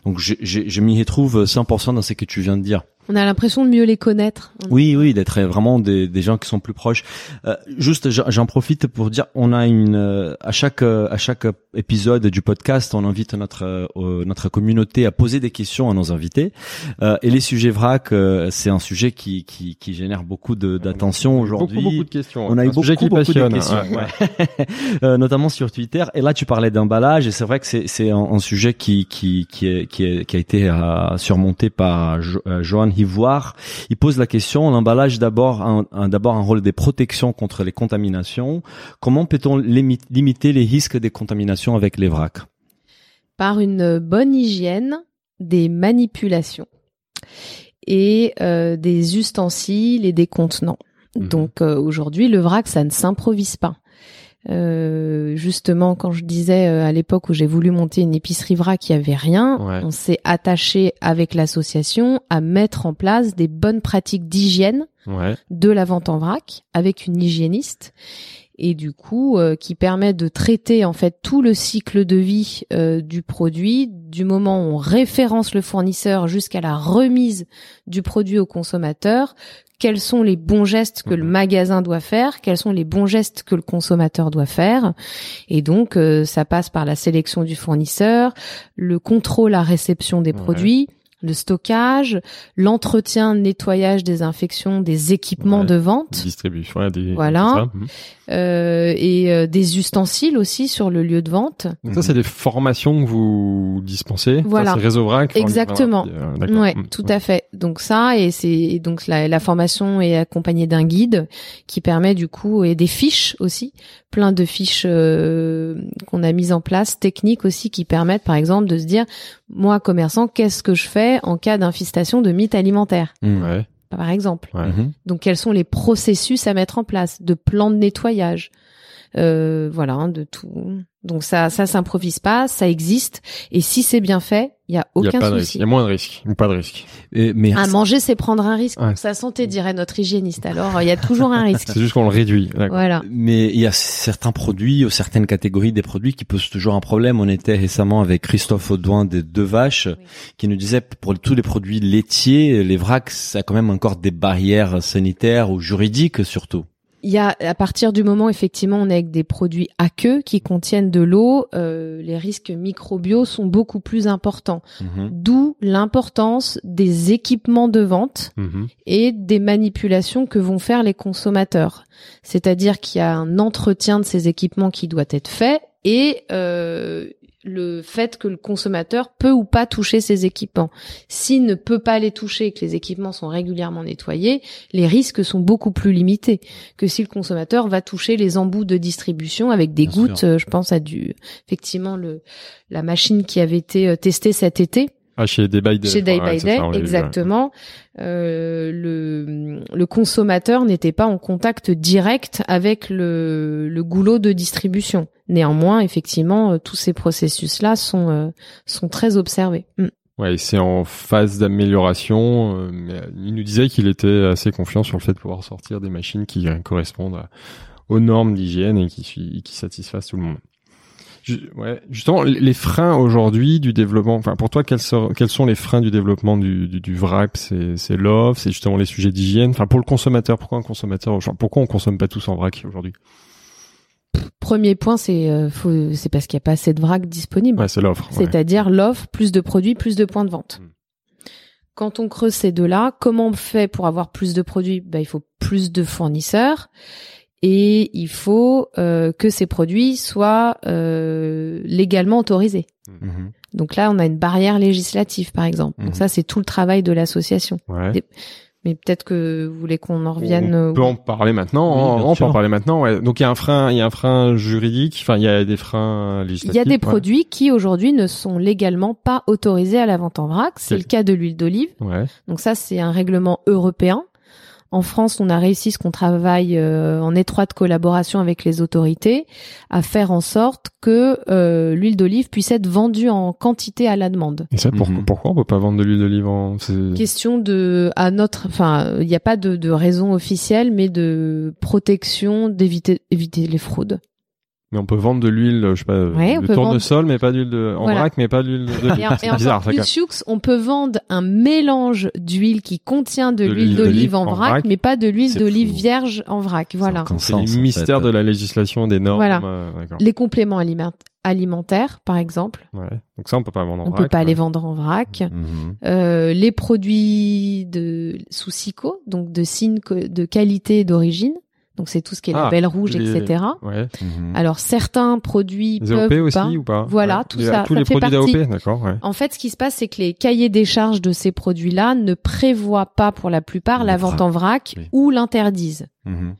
Donc, je, je, je m'y retrouve 100% dans ce que tu viens de dire. On a l'impression de mieux les connaître. Oui, oui, d'être vraiment des, des gens qui sont plus proches. Euh, juste, j'en profite pour dire, on a une euh, à chaque euh, à chaque épisode du podcast, on invite notre euh, notre communauté à poser des questions à nos invités. Euh, et les sujets vrac, euh, c'est un sujet qui qui, qui génère beaucoup de- d'attention aujourd'hui. Beaucoup, beaucoup de questions. On a Un eu beaucoup, sujet qui beaucoup de passionne. questions, Ouais. ouais. Euh, notamment sur Twitter. Et là, tu parlais d'emballage, et c'est vrai que c'est c'est un, un sujet qui qui qui est, qui, est- qui a été euh, surmonté par Jo- euh, Johan Hivoire. Il pose la question l'emballage d'abord un, un- d'abord un rôle des protections contre les contaminations. Comment peut-on limi- limiter les risques des contaminations avec les vracs? Par une bonne hygiène des manipulations et euh, des ustensiles et des contenants. Mhm. Donc euh, aujourd'hui, le vrac, ça ne s'improvise pas. Euh, justement, quand je disais euh, à l'époque où j'ai voulu monter une épicerie vrac, il y avait rien. Ouais. On s'est attaché avec l'association à mettre en place des bonnes pratiques d'hygiène Ouais. de la vente en vrac avec une hygiéniste et du coup euh, qui permet de traiter en fait tout le cycle de vie euh, du produit du moment où on référence le fournisseur jusqu'à la remise du produit au consommateur quels sont les bons gestes que le Mhm. magasin doit faire, quels sont les bons gestes que le consommateur doit faire. Et donc, euh, ça passe par la sélection du fournisseur, le contrôle à réception des Ouais. produits, le stockage, l'entretien, nettoyage, désinfection des équipements Ouais. de vente. Distribution. ouais, des- Voilà. Mhm. euh, et euh, des ustensiles aussi sur le lieu de vente. Donc ça, c'est des formations que vous dispensez. Voilà. C'est réseau vrac. Exactement. voilà, euh. Ouais, Mhm. tout à fait. Donc ça et c'est donc la, la formation est accompagnée d'un guide qui permet du coup et des fiches aussi, plein de fiches euh, qu'on a mises en place, techniques aussi qui permettent par exemple de se dire moi commerçant qu'est-ce que je fais en cas d'infestation de mythes alimentaires. Ouais. par exemple. Ouais. Mhm. Donc quels sont les processus à mettre en place de plans de nettoyage euh, voilà hein, de tout. Donc ça ça s'improvise pas, ça existe et si c'est bien fait, il y a Il y a aucun pas de risque. souci. Il y a moins de risques ou pas de risque. Et- mais À manger, c'est prendre un risque Ouais. pour sa santé, dirait notre hygiéniste. Alors, il y a toujours un risque. C'est juste qu'on le réduit. Voilà. Mais il y a certains produits ou certaines catégories des produits qui posent toujours un problème. On était récemment avec Christophe Audouin des Deux Vaches qui nous disait pour tous les produits laitiers, les vracs, ça a quand même encore des barrières sanitaires ou juridiques surtout. Il y a, à partir du moment, effectivement, on est avec des produits aqueux qui contiennent de l'eau, euh, les risques microbiaux sont beaucoup plus importants. Mhm. D'où l'importance des équipements de vente Mhm. et des manipulations que vont faire les consommateurs. C'est-à-dire qu'il y a un entretien de ces équipements qui doit être fait et euh, le fait que le consommateur peut ou pas toucher ces équipements. S'il ne peut pas les toucher et que les équipements sont régulièrement nettoyés, les risques sont beaucoup plus limités que si le consommateur va toucher les embouts de distribution avec des Bien gouttes. sûr. euh, Je pense à du effectivement le la machine qui avait été euh, testée cet été Ah, chez Day by Day. chez Day Ouais, by c'est Day, ça, on l'a vu, ouais. exactement. Euh, le, le consommateur n'était pas en contact direct avec le, le goulot de distribution. Néanmoins, effectivement, euh, tous ces processus-là sont euh, sont très observés. Mm. Ouais, c'est en phase d'amélioration. euh, mais il nous disait qu'il était assez confiant sur le fait de pouvoir sortir des machines qui correspondent à- aux normes d'hygiène et qui, qui satisfassent tout le monde. Ouais, justement, les freins aujourd'hui du développement. Enfin, pour toi, quels sont, quels sont les freins du développement du, du, C'est l'offre, c'est justement les sujets d'hygiène. Enfin, pour le consommateur, pourquoi un consommateur Pourquoi on consomme pas tous en vrac aujourd'hui? Premier point, c'est euh, c'est parce qu'il n'y a pas assez de vrac disponible. Ouais, c'est l'offre. ouais. C'est-à-dire l'offre, plus de produits, plus de points de vente. Mm. Quand on creuse ces deux-là, comment on fait pour avoir plus de produits? Ben, Il faut plus de fournisseurs et il faut euh, que ces produits soient euh, légalement autorisés. Mhm. Donc là, on a une barrière législative, par exemple. Mhm. Donc ça, c'est tout le travail de l'association. Ouais. Des- Mais peut-être que vous voulez qu'on en revienne. On euh, peut en parler maintenant. Oui, hein, on peut en parler maintenant. Ouais. Donc il y a un frein, il y a un frein juridique. Enfin, il y a des freins législatifs. Il y a des ouais. produits qui aujourd'hui ne sont légalement pas autorisés à la vente en vrac. C'est Quel- le cas de l'huile d'olive. Ouais. Donc ça, c'est un règlement européen. En France, on a réussi, ce qu'on travaille euh, en étroite collaboration avec les autorités, à faire en sorte que euh, l'huile d'olive puisse être vendue en quantité à la demande. Et ça, pour- Mhm. pourquoi on peut pas vendre de l'huile d'olive en c'est- Question de à notre, enfin, il n'y a pas de, de raison officielle, mais de protection d'éviter éviter les fraudes. Mais on peut vendre de l'huile, je sais pas, Ouais, de tournesol, mais pas d'huile de en Voilà. vrac, mais pas d'huile de. Et, en- bizarre, plus on peut vendre un mélange d'huile qui contient de, De l'huile d'olive en en vrac, vrac. mais pas de l'huile d'olive vierge en vrac. Voilà. C'est en mystères fait. de la législation des normes. Voilà. euh. Les compléments aliment- alimentaires, par exemple, Ouais. Donc ça, on peut pas vendre en on vrac. peut pas ouais. les vendre en vrac. Mhm. Euh, les produits de sous SICO, donc de signes de qualité et d'origine. Donc c'est tout ce qui est Ah, label rouge, les- etc. Ouais. Mhm. Alors certains produits Les peuvent AOP aussi pas. ou pas Voilà, Ouais. tout Les- ça, Tous ça les fait produits partie. d'AOP, d'accord. Ouais. En fait, ce qui se passe, c'est que les cahiers des charges de ces produits-là ne prévoient pas pour la plupart la vente en vrac oui. ou l'interdisent. Mhm.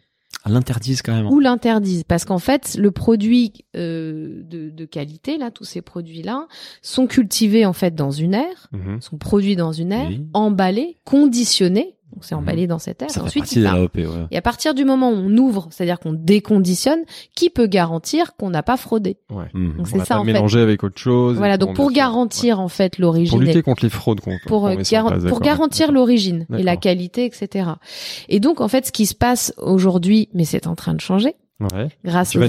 Ah, L'interdisent carrément. Ou l'interdisent. Parce qu'en fait, le produit euh, de, de qualité, là, tous ces produits-là, sont cultivés en fait dans une aire, Mhm. sont produits dans une aire, Oui. emballés, conditionnés Donc c'est emballé dans cette aire. Ça Et fait ensuite, il part. l'AOP, ouais. Et à partir du moment où on ouvre, c'est-à-dire qu'on déconditionne, qui peut garantir qu'on n'a pas fraudé Ouais. Mhm. Donc On c'est va ça pas en fait. mélanger avec autre chose. Voilà, donc pour garantir en fait l'origine, pour lutter contre les fraudes qu'on pour, qu'on met sur gar- place, pour garantir l'origine et la qualité, etc. Et donc en fait, ce qui se passe aujourd'hui, mais c'est en train de changer, Ouais. grâce aux,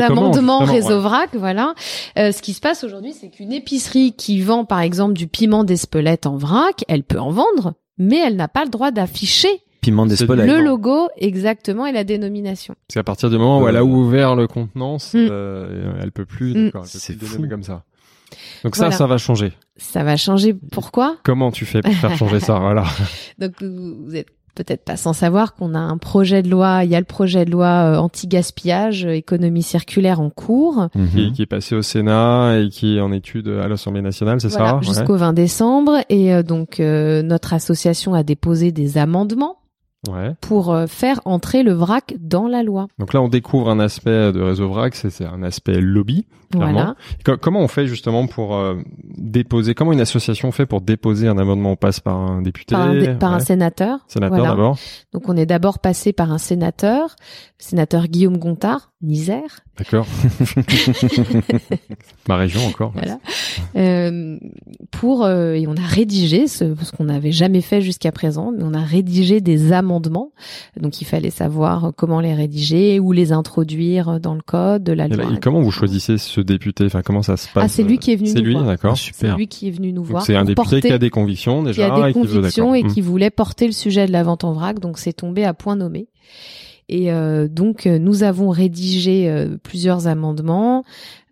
a- amendements réseau ouais. vrac, voilà. Euh, ce qui se passe aujourd'hui, c'est qu'une épicerie qui vend par exemple du piment d'Espelette en vrac, elle peut en vendre, mais elle n'a pas le droit d'afficher C'est le logo exactement et la dénomination. Parce qu'à partir du moment où Euh, elle a ouvert le contenance, Mm. euh, elle peut plus. Mm. C'est plus fou. comme ça. Donc ça, Voilà. ça va changer. Ça va changer. Pourquoi? Comment tu fais pour faire changer ça? Voilà. Donc vous êtes peut-être pas sans savoir qu'on a un projet de loi, il y a le projet de loi euh, anti-gaspillage, euh, économie circulaire en cours. Mhm. Qui, qui est passé au Sénat et qui est en étude à l'Assemblée nationale, c'est Voilà, ça? Ouais. jusqu'au 20 décembre. Et euh, donc euh, notre association a déposé des amendements Ouais. pour euh, faire entrer le vrac dans la loi. Donc là, on découvre un aspect de réseau vrac, c'est un aspect lobby. Clairement. Voilà. Co- comment on fait justement pour euh, déposer Comment une association fait pour déposer un amendement? On passe par un député, Par, un, dé- par un sénateur. sénateur Voilà. d'abord. Donc on est d'abord passé par un sénateur, sénateur Guillaume Gontard, Nisère, D'accord. Ma région encore. Voilà. euh, pour euh, et on a rédigé ce, ce qu'on n'avait jamais fait jusqu'à présent, mais on a rédigé des amendements. Donc il fallait savoir comment les rédiger, où les introduire dans le code de la Et là, loi. et comment vous choisissez ce député? Enfin, comment ça se passe? Ah, c'est lui qui est venu C'est lui, d'accord. C'est Super. lui qui est venu nous voir. c'est un député qui a des convictions qui déjà a des et qui veut convictions et Hmm. qui voulait porter le sujet de la vente en vrac. Donc c'est tombé à point nommé. Et euh, donc euh, nous avons rédigé euh, plusieurs amendements,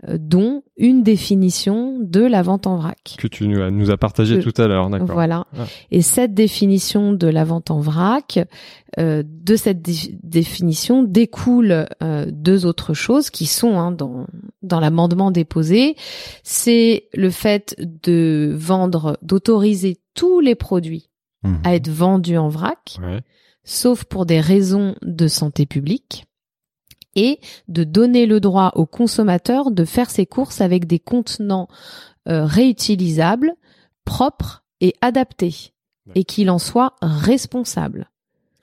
euh, dont une définition de la vente en vrac. que tu nous as, nous as partagé Que- tout à l'heure, d'accord. Voilà. Ah. Et cette définition de la vente en vrac, euh, de cette dé- définition découlent euh, deux autres choses qui sont hein, dans dans l'amendement déposé. C'est le fait de vendre, d'autoriser tous les produits Mhm. à être vendus en vrac, Ouais. Sauf pour des raisons de santé publique, et de donner le droit aux consommateurs de faire ses courses avec des contenants euh, réutilisables, propres et adaptés, et qu'il en soit responsable.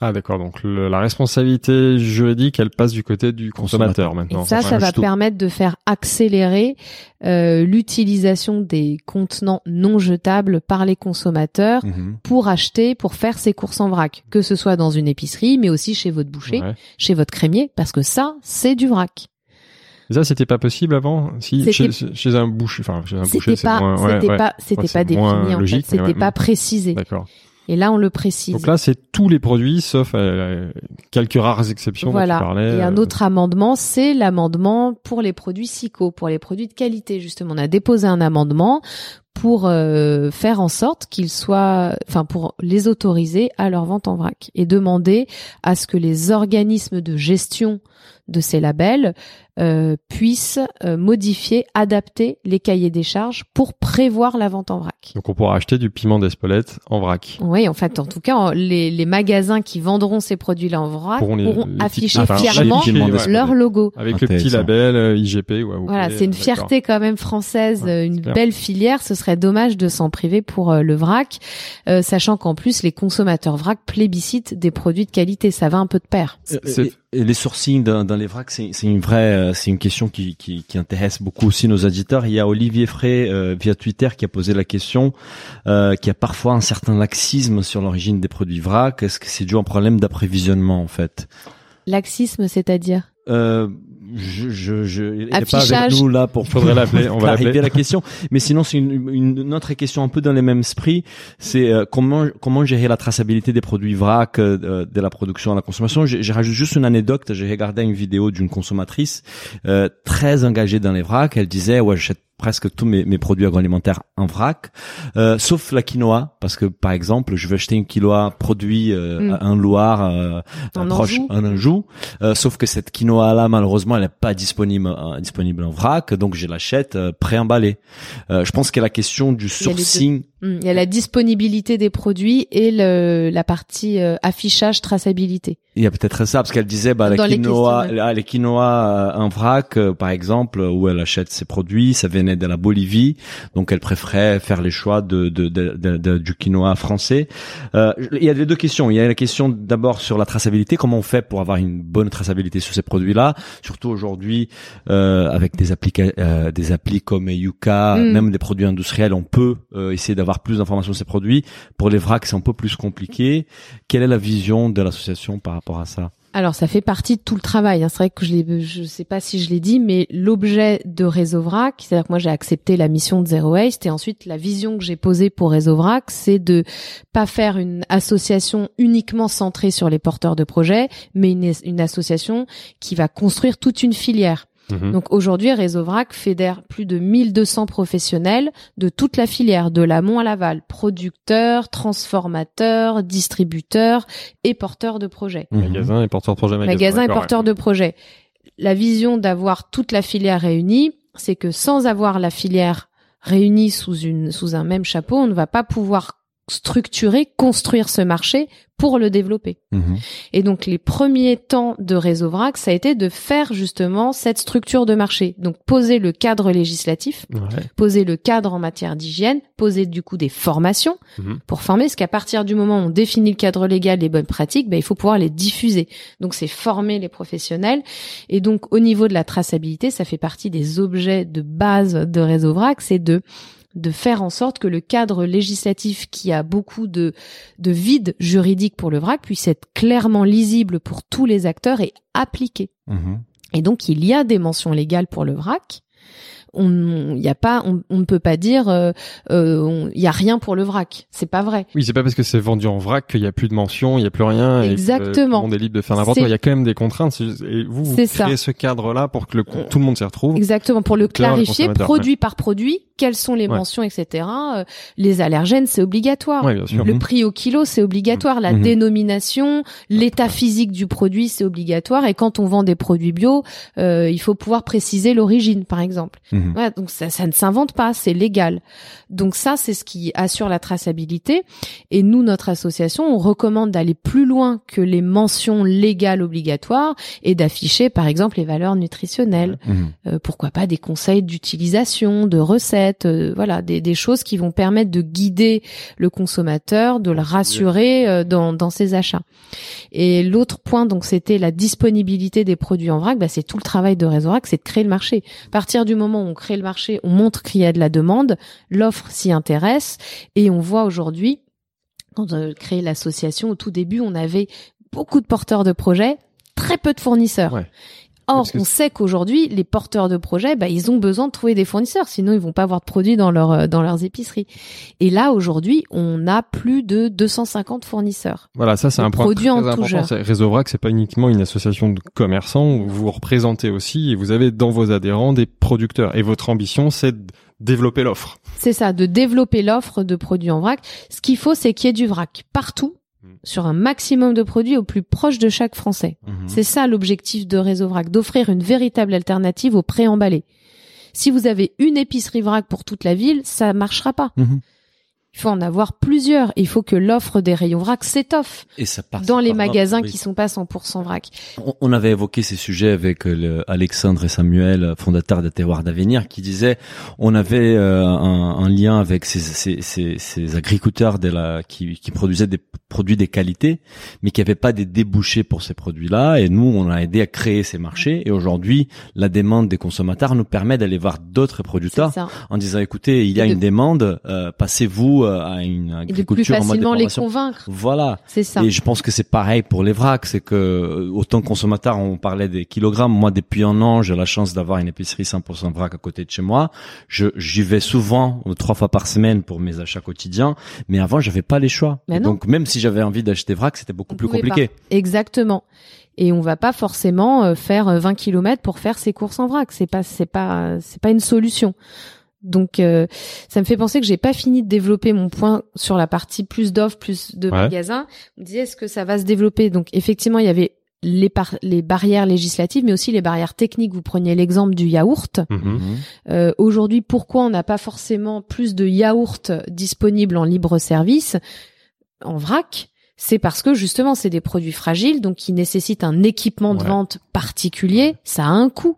Ah d'accord, donc le- la responsabilité juridique, elle passe du côté du consommateur, maintenant. Et ça, ça va permettre de faire accélérer euh, l'utilisation des contenants non jetables par les consommateurs Mhm. pour acheter, pour faire ses courses en vrac, que ce soit dans une épicerie, mais aussi chez votre boucher, Ouais. chez votre crémier, parce que ça, c'est du vrac. Et ça, c'était pas possible avant? Si, chez, chez un boucher, enfin, chez un boucher, C'était pas, moins... ouais, c'était ouais. pas, c'était pas défini en fait, c'était pas précisé. D'accord. Et là, on le précise. Donc là, c'est tous les produits, sauf euh, quelques rares exceptions dont tu parlais. Et un euh, autre amendement, c'est l'amendement pour les produits SICO, pour les produits de qualité. Justement, on a déposé un amendement pour euh, faire en sorte qu'ils soient, enfin, pour les autoriser à leur vente en vrac et demander à ce que les organismes de gestion de ces labels euh, puissent euh, modifier, adapter les cahiers des charges pour prévoir la vente en vrac. Donc on pourra acheter du piment d'Espelette en vrac. Oui, en fait, en tout cas, les, les magasins qui vendront ces produits-là en vrac Pourront pourront, les- les afficher fièrement ouais. leur logo. Avec le petit label euh, IGP Voilà, c'est une euh, fierté quand même française, Ouais, une clair. belle filière. Ce serait dommage de s'en priver pour euh, le vrac, euh, sachant qu'en plus les consommateurs vrac plébiscitent des produits de qualité. Ça va un peu de pair. C'est- Et- les sourcings dans, dans les vracs, c'est une vraie, euh, c'est une question qui, qui, qui intéresse beaucoup aussi nos auditeurs. Il y a Olivier Frey euh, via Twitter qui a posé la question, euh, qu'il y a parfois un certain laxisme sur l'origine des produits vrac. Est-ce que c'est dû à un problème d'approvisionnement en fait? Laxisme, c'est-à-dire? Euh, je, je, je, il est pas avec nous là pour Faudrait l'appeler, on va l'appeler. la question. Mais sinon, c'est une, une, une autre question un peu dans les mêmes esprits. C'est euh, comment comment gérer la traçabilité des produits vrac euh, de la production à la consommation? J'ai j'ai rajouté juste une anecdote. J'ai regardé une vidéo d'une consommatrice euh, très engagée dans les vracs. Elle disait ouais j'achète presque tous mes, mes produits agroalimentaires en vrac, euh, sauf la quinoa, parce que par exemple, je veux acheter une quinoa produit euh, Mm. en Loire, euh, En proche Anjou. en Anjou, euh, sauf que cette quinoa là, malheureusement, elle n'est pas disponible euh, disponible en vrac, donc je l'achète préemballée. Je pense que la question du sourcing Il y a la disponibilité des produits et le, la partie euh, affichage traçabilité. Il y a peut-être ça parce qu'elle disait bah Dans les quinoa, ah, les quinoa euh, en vrac euh, par exemple où elle achète ses produits, ça venait de la Bolivie, donc elle préférait faire les choix de, de, de, du quinoa français. Euh, il y a les deux questions. Il y a la question d'abord sur la traçabilité, comment on fait pour avoir une bonne traçabilité sur ces produits-là, surtout aujourd'hui euh, avec des applica euh, des applis comme Yuka, Mm. même des produits industriels, on peut euh, essayer d'avoir plus d'informations sur ces produits. Pour les vracs, c'est un peu plus compliqué. Quelle est la vision de l'association par rapport à ça? Alors ça fait partie de tout le travail. hein. C'est vrai que je je sais pas si je l'ai dit, mais l'objet de Réseau Vrac, c'est-à-dire que moi j'ai accepté la mission de Zero Waste et ensuite la vision que j'ai posée pour Réseau Vrac, c'est de pas faire une association uniquement centrée sur les porteurs de projets, mais une, une association qui va construire toute une filière. Mhm. Donc aujourd'hui, Réseau Vrac fédère plus de 1200 professionnels de toute la filière, de l'amont à l'aval, producteurs, transformateurs, distributeurs et porteurs de projets. Magasin et porteur de projet magasin. Magasin et porteurs de projets. La vision d'avoir toute la filière réunie, c'est que sans avoir la filière réunie sous une sous un même chapeau, on ne va pas pouvoir structurer, construire ce marché pour le développer. Mhm. Et donc les premiers temps de Réseau Vrac, ça a été de faire justement cette structure de marché. Donc poser le cadre législatif, Ouais. poser le cadre en matière d'hygiène, poser du coup des formations Mhm. pour former, parce qu'à partir du moment où on définit le cadre légal, les bonnes pratiques, ben, il faut pouvoir les diffuser. Donc c'est former les professionnels. Et donc au niveau de la traçabilité, ça fait partie des objets de base de Réseau Vrac, c'est de de faire en sorte que le cadre législatif qui a beaucoup de, de vide juridique pour le vrac puisse être clairement lisible pour tous les acteurs et appliqué. Mhm. Et donc il y a des mentions légales pour le vrac. On, il y a pas, on, on ne peut pas dire, euh, euh, on- il y a rien pour le vrac. C'est pas vrai. Oui, c'est pas parce que c'est vendu en vrac qu'il y a plus de mention, il y a plus rien. Et que Exactement. le monde est libre de faire n'importe quoi. Il y a quand même des contraintes. Et vous, vous ça. créez ce cadre-là pour que le, tout le monde s'y retrouve. Exactement pour le clarifier, produit par produit, quelles sont les Ouais. mentions, etc. Euh, les allergènes, c'est obligatoire. Oui, bien sûr. Le Mhm. prix au kilo, c'est obligatoire. La Mhm. dénomination, l'état physique du produit, c'est obligatoire. Et quand on vend des produits bio, euh, il faut pouvoir préciser l'origine, par exemple. Mhm. Ouais, donc ça, ça ne s'invente pas, c'est légal. Donc ça, c'est ce qui assure la traçabilité. Et nous, notre association, on recommande d'aller plus loin que les mentions légales obligatoires et d'afficher, par exemple, les valeurs nutritionnelles. Mhm. Euh, pourquoi pas des conseils d'utilisation, de recettes, euh, voilà, des, des choses qui vont permettre de guider le consommateur, de le rassurer euh, dans, dans ses achats. Et l'autre point, donc, c'était la disponibilité des produits en vrac. Bah, c'est tout le travail de Réseau Vrac, c'est de créer le marché. À partir du moment où on crée le marché, on montre qu'il y a de la demande, l'offre s'y intéresse, et on voit aujourd'hui, quand on a créé l'association, au tout début, on avait beaucoup de porteurs de projets, très peu de fournisseurs. Or, on sait qu'aujourd'hui, les porteurs de projets, bah, ils ont besoin de trouver des fournisseurs, sinon ils vont pas avoir de produits dans leur euh, dans leurs épiceries. Et là, aujourd'hui, on a plus de 250 fournisseurs. Voilà, ça c'est un point produit très en important. Réseau Vrac, c'est pas uniquement une association de commerçants vous vous représentez aussi et vous avez dans vos adhérents des producteurs. Et votre ambition, c'est de développer l'offre. C'est ça, de développer l'offre de produits en vrac. Ce qu'il faut, c'est qu'il y ait du vrac partout. Sur un maximum de produits au plus proche de chaque Français. Mhm. C'est ça l'objectif de Réseau Vrac, d'offrir une véritable alternative au pré-emballé. Si vous avez une épicerie vrac pour toute la ville, ça marchera pas. Mhm. Il faut en avoir plusieurs. Il faut que l'offre des rayons vrac s'étoffe Et ça passe dans les là, magasins oui. qui sont pas 100% vrac. On- On avait évoqué ces sujets avec euh, le Alexandre et Samuel, fondateurs de Terroir d'Avenir, qui disaient on avait euh, un, un lien avec ces, ces, ces, ces agriculteurs de la, qui, qui produisaient des produits de qualité, mais qui n'avaient pas des débouchés pour ces produits-là. Et nous, on a aidé à créer ces marchés. Et aujourd'hui, la demande des consommateurs nous permet d'aller voir d'autres producteurs en disant écoutez, il y a de- une demande, euh, passez-vous euh, à une Et de plus agriculture en mode facilement les convaincre. Voilà. C'est ça. Et je pense que c'est pareil pour les vracs, c'est que euh, autant consommateur, on parlait des kilogrammes. Moi, depuis un an, j'ai la chance d'avoir une épicerie 100% vrac à côté de chez moi. Je j'y vais souvent, euh, trois fois par semaine pour mes achats quotidiens. Mais avant, j'avais pas les choix. Donc, même si j'avais envie d'acheter vrac, c'était beaucoup On plus compliqué. Exactement. Et on va pas forcément faire euh, 20 km pour faire ses courses en vrac. C'est pas, c'est pas, c'est pas une solution. Donc, euh, ça me fait penser que j'ai pas fini de développer mon point sur la partie plus d'offres, plus de Ouais. magasins. On me disait est-ce que ça va se développer? Donc, effectivement, il y avait les, par- les barrières législatives, mais aussi les barrières techniques. Vous preniez l'exemple du yaourt. Mhm. Euh, Aujourd'hui, pourquoi on n'a pas forcément plus de yaourts disponibles en libre service, en vrac? C'est parce que justement, c'est des produits fragiles, donc qui nécessitent un équipement de Ouais. vente particulier. Ça a un coût.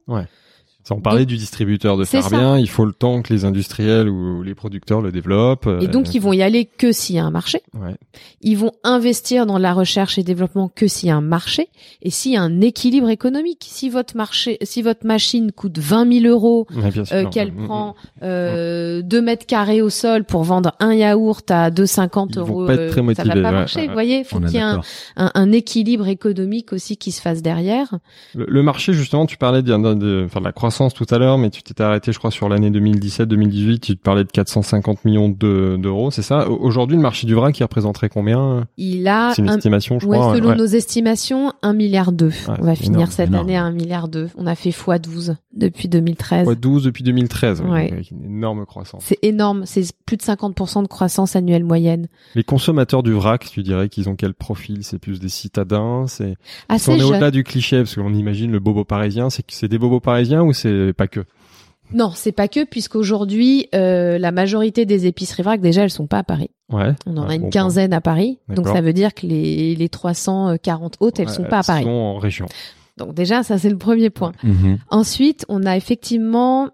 Ça, on parlait du distributeur de faire ça. bien. Il faut le temps que les industriels ou les producteurs le développent. Et donc, ils vont y aller que s'il y a un marché. Ouais. Ils vont investir dans la recherche et développement que s'il y a un marché et s'il y a un équilibre économique. Si votre marché, si votre machine coûte 20 000 euros, Ouais, euh, qu'elle Mhm. prend euh, 2 mètres carrés au sol pour vendre un yaourt à 2,50 Ils vont euros, pas être très euh, ça va motivés, pas ouais, marcher. ouais, Vous voyez, faut On est qu'il y ait un, un, un équilibre économique aussi qui se fasse derrière. Le, le marché, justement, tu parlais de, de, de- enfin, de la croissance tout à l'heure, mais tu t'étais arrêté, je crois, sur l'année 2017-2018. Tu te parlais de 450 millions de- d'euros, c'est ça? Au- Aujourd'hui, le marché du vrac, il représenterait combien? Il a C'est une un, estimation, je ouais, crois. selon ouais. nos estimations, 1 milliard 2. on va finir énorme, cette énorme. année à 1 milliard 2. On a fait x12 depuis 2013. Ouais, 12 depuis 2013, ouais, Ouais. donc avec une énorme croissance. C'est énorme, c'est plus de 50% de croissance annuelle moyenne. Les consommateurs du vrac, tu dirais qu'ils ont quel profil? C'est plus des citadins C'est qu'on est au-delà du cliché, parce qu'on imagine le bobo parisien. C'est que c'est des bobos parisiens ou c'est pas que Non, c'est pas que puisqu'aujourd'hui euh, la majorité des épiceries vrac déjà elles sont pas à Paris. Ouais. On en Ouais, a une bon quinzaine à Paris, donc ça veut dire que les les 340 autres elles sont pas à Paris. sont en région. Donc déjà ça c'est le premier point. Mhm. Ensuite, on a effectivement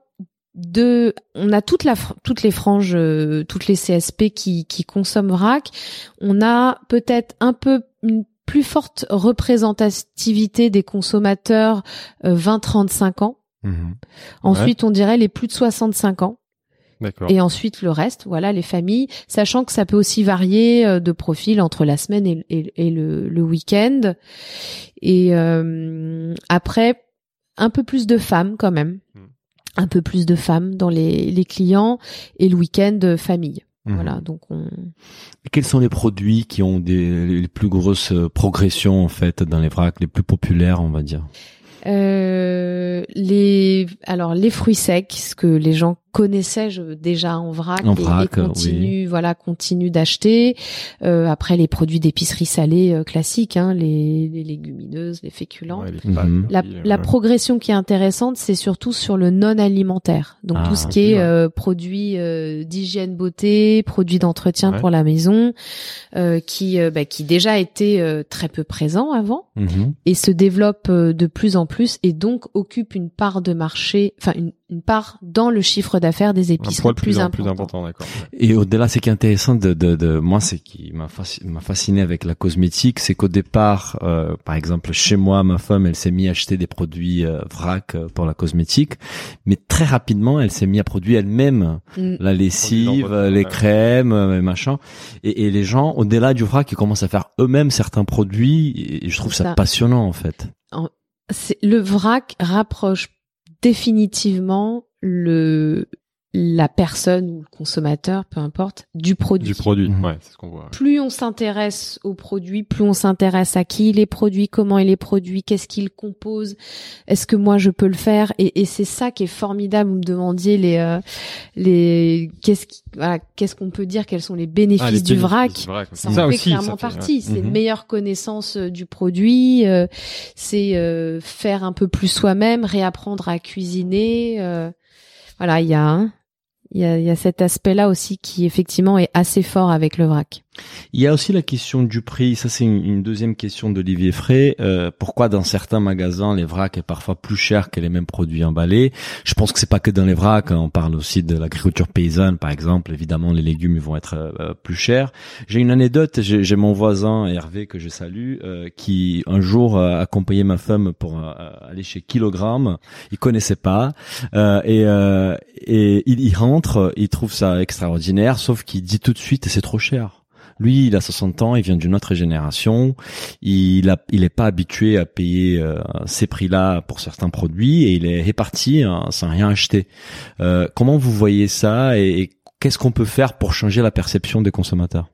deux, on a toute la, toutes les franges, euh, toutes les CSP qui, qui consomment vrac. On a peut-être un peu une plus forte représentativité des consommateurs euh, 20-35 ans. Mhm. Ensuite, on dirait les plus de 65 ans. D'accord. Et ensuite le reste, voilà, les familles, sachant que ça peut aussi varier euh, de profil entre la semaine et, et- et le, le week-end. Et euh, après, un peu plus de femmes quand même, Hmm. un peu plus de femmes dans les, les clients et le week-end euh, famille. Mhm. Voilà, donc on. Quels sont les produits qui ont des, les plus grosses progressions en fait dans les vracs, les plus populaires, on va dire? Euh, les alors les fruits secs, ce que les gens connaissaient je- déjà en vrac, En et- vrac, et, continuent voilà continuent d'acheter. Euh, après les produits d'épicerie salée euh, classiques, hein, les, les légumineuses, les féculents. Ouais, les Mhm. pâtes, La, euh, la ouais. progression qui est intéressante, c'est surtout sur le non alimentaire. Donc Ah, tout ce ok, qui est ouais. euh, produits euh, d'hygiène beauté, produits d'entretien Ouais. pour la maison, euh, qui euh, bah, qui déjà étaient euh, très peu présents avant Mhm. et se développe euh, de plus en plus et donc occupe une part de marché, enfin une, une part dans le chiffre d'affaires des un épiceries plus, plus, important. plus important, d'accord. Et au-delà, c'est qui est intéressant de, de, de moi, c'est qui m'a fasci- m'a fasciné avec la cosmétique, c'est qu'au départ, euh, par exemple, chez moi, ma femme, elle s'est mise à acheter des produits euh, vrac euh, pour la cosmétique, mais très rapidement, elle s'est mise à produire elle-même Mm. la lessive, euh, les crèmes, euh, machin. Et, et les gens, au-delà du vrac, ils commencent à faire eux-mêmes certains produits, et, je trouve ça, ça. passionnant en fait. Le vrac rapproche définitivement le la personne ou le consommateur, peu importe, du produit. Du produit, Mhm. ouais, c'est ce qu'on voit. ouais. plus on s'intéresse aux produits, plus on s'intéresse à qui il est produit, comment il est produit, qu'est-ce qu'il compose, est-ce que moi je peux le faire? Et, et c'est ça qui est formidable. Vous me demandiez les euh, les qu'est-ce qui, voilà, qu'est-ce qu'on peut dire, quels sont les bénéfices Ah, les du vrac. du vrac, Ça c'est en ça fait aussi, clairement ça fait, ouais. partie. C'est Mhm. une meilleure connaissance euh, du produit, euh, c'est euh, faire un peu plus soi-même, réapprendre à cuisiner. euh, voilà, il y a un- il y a, cet aspect-là aussi qui effectivement est assez fort avec le vrac. Il y a aussi la question du prix. Ça, c'est une, deuxième question d'Olivier Frey. Euh, pourquoi dans certains magasins, les vracs est parfois plus cher que les mêmes produits emballés? Je pense que c'est pas que dans les vracs. hein. On parle aussi de l'agriculture paysanne, par exemple. Évidemment, les légumes vont être euh, plus chers. J'ai une anecdote. J'ai mon voisin Hervé que je salue, euh, qui un jour a accompagné ma femme pour euh, aller chez Kilogramme. Il connaissait pas euh, et, euh, et il, il rentre, il trouve ça extraordinaire, sauf qu'il dit tout de suite c'est trop cher. Lui, il a 60 ans, il vient d'une autre génération. Il a, il est pas habitué à payer euh, ces prix-là pour certains produits et il est réparti hein, sans rien acheter. Euh, comment vous voyez ça et, qu'est-ce qu'on peut faire pour changer la perception des consommateurs?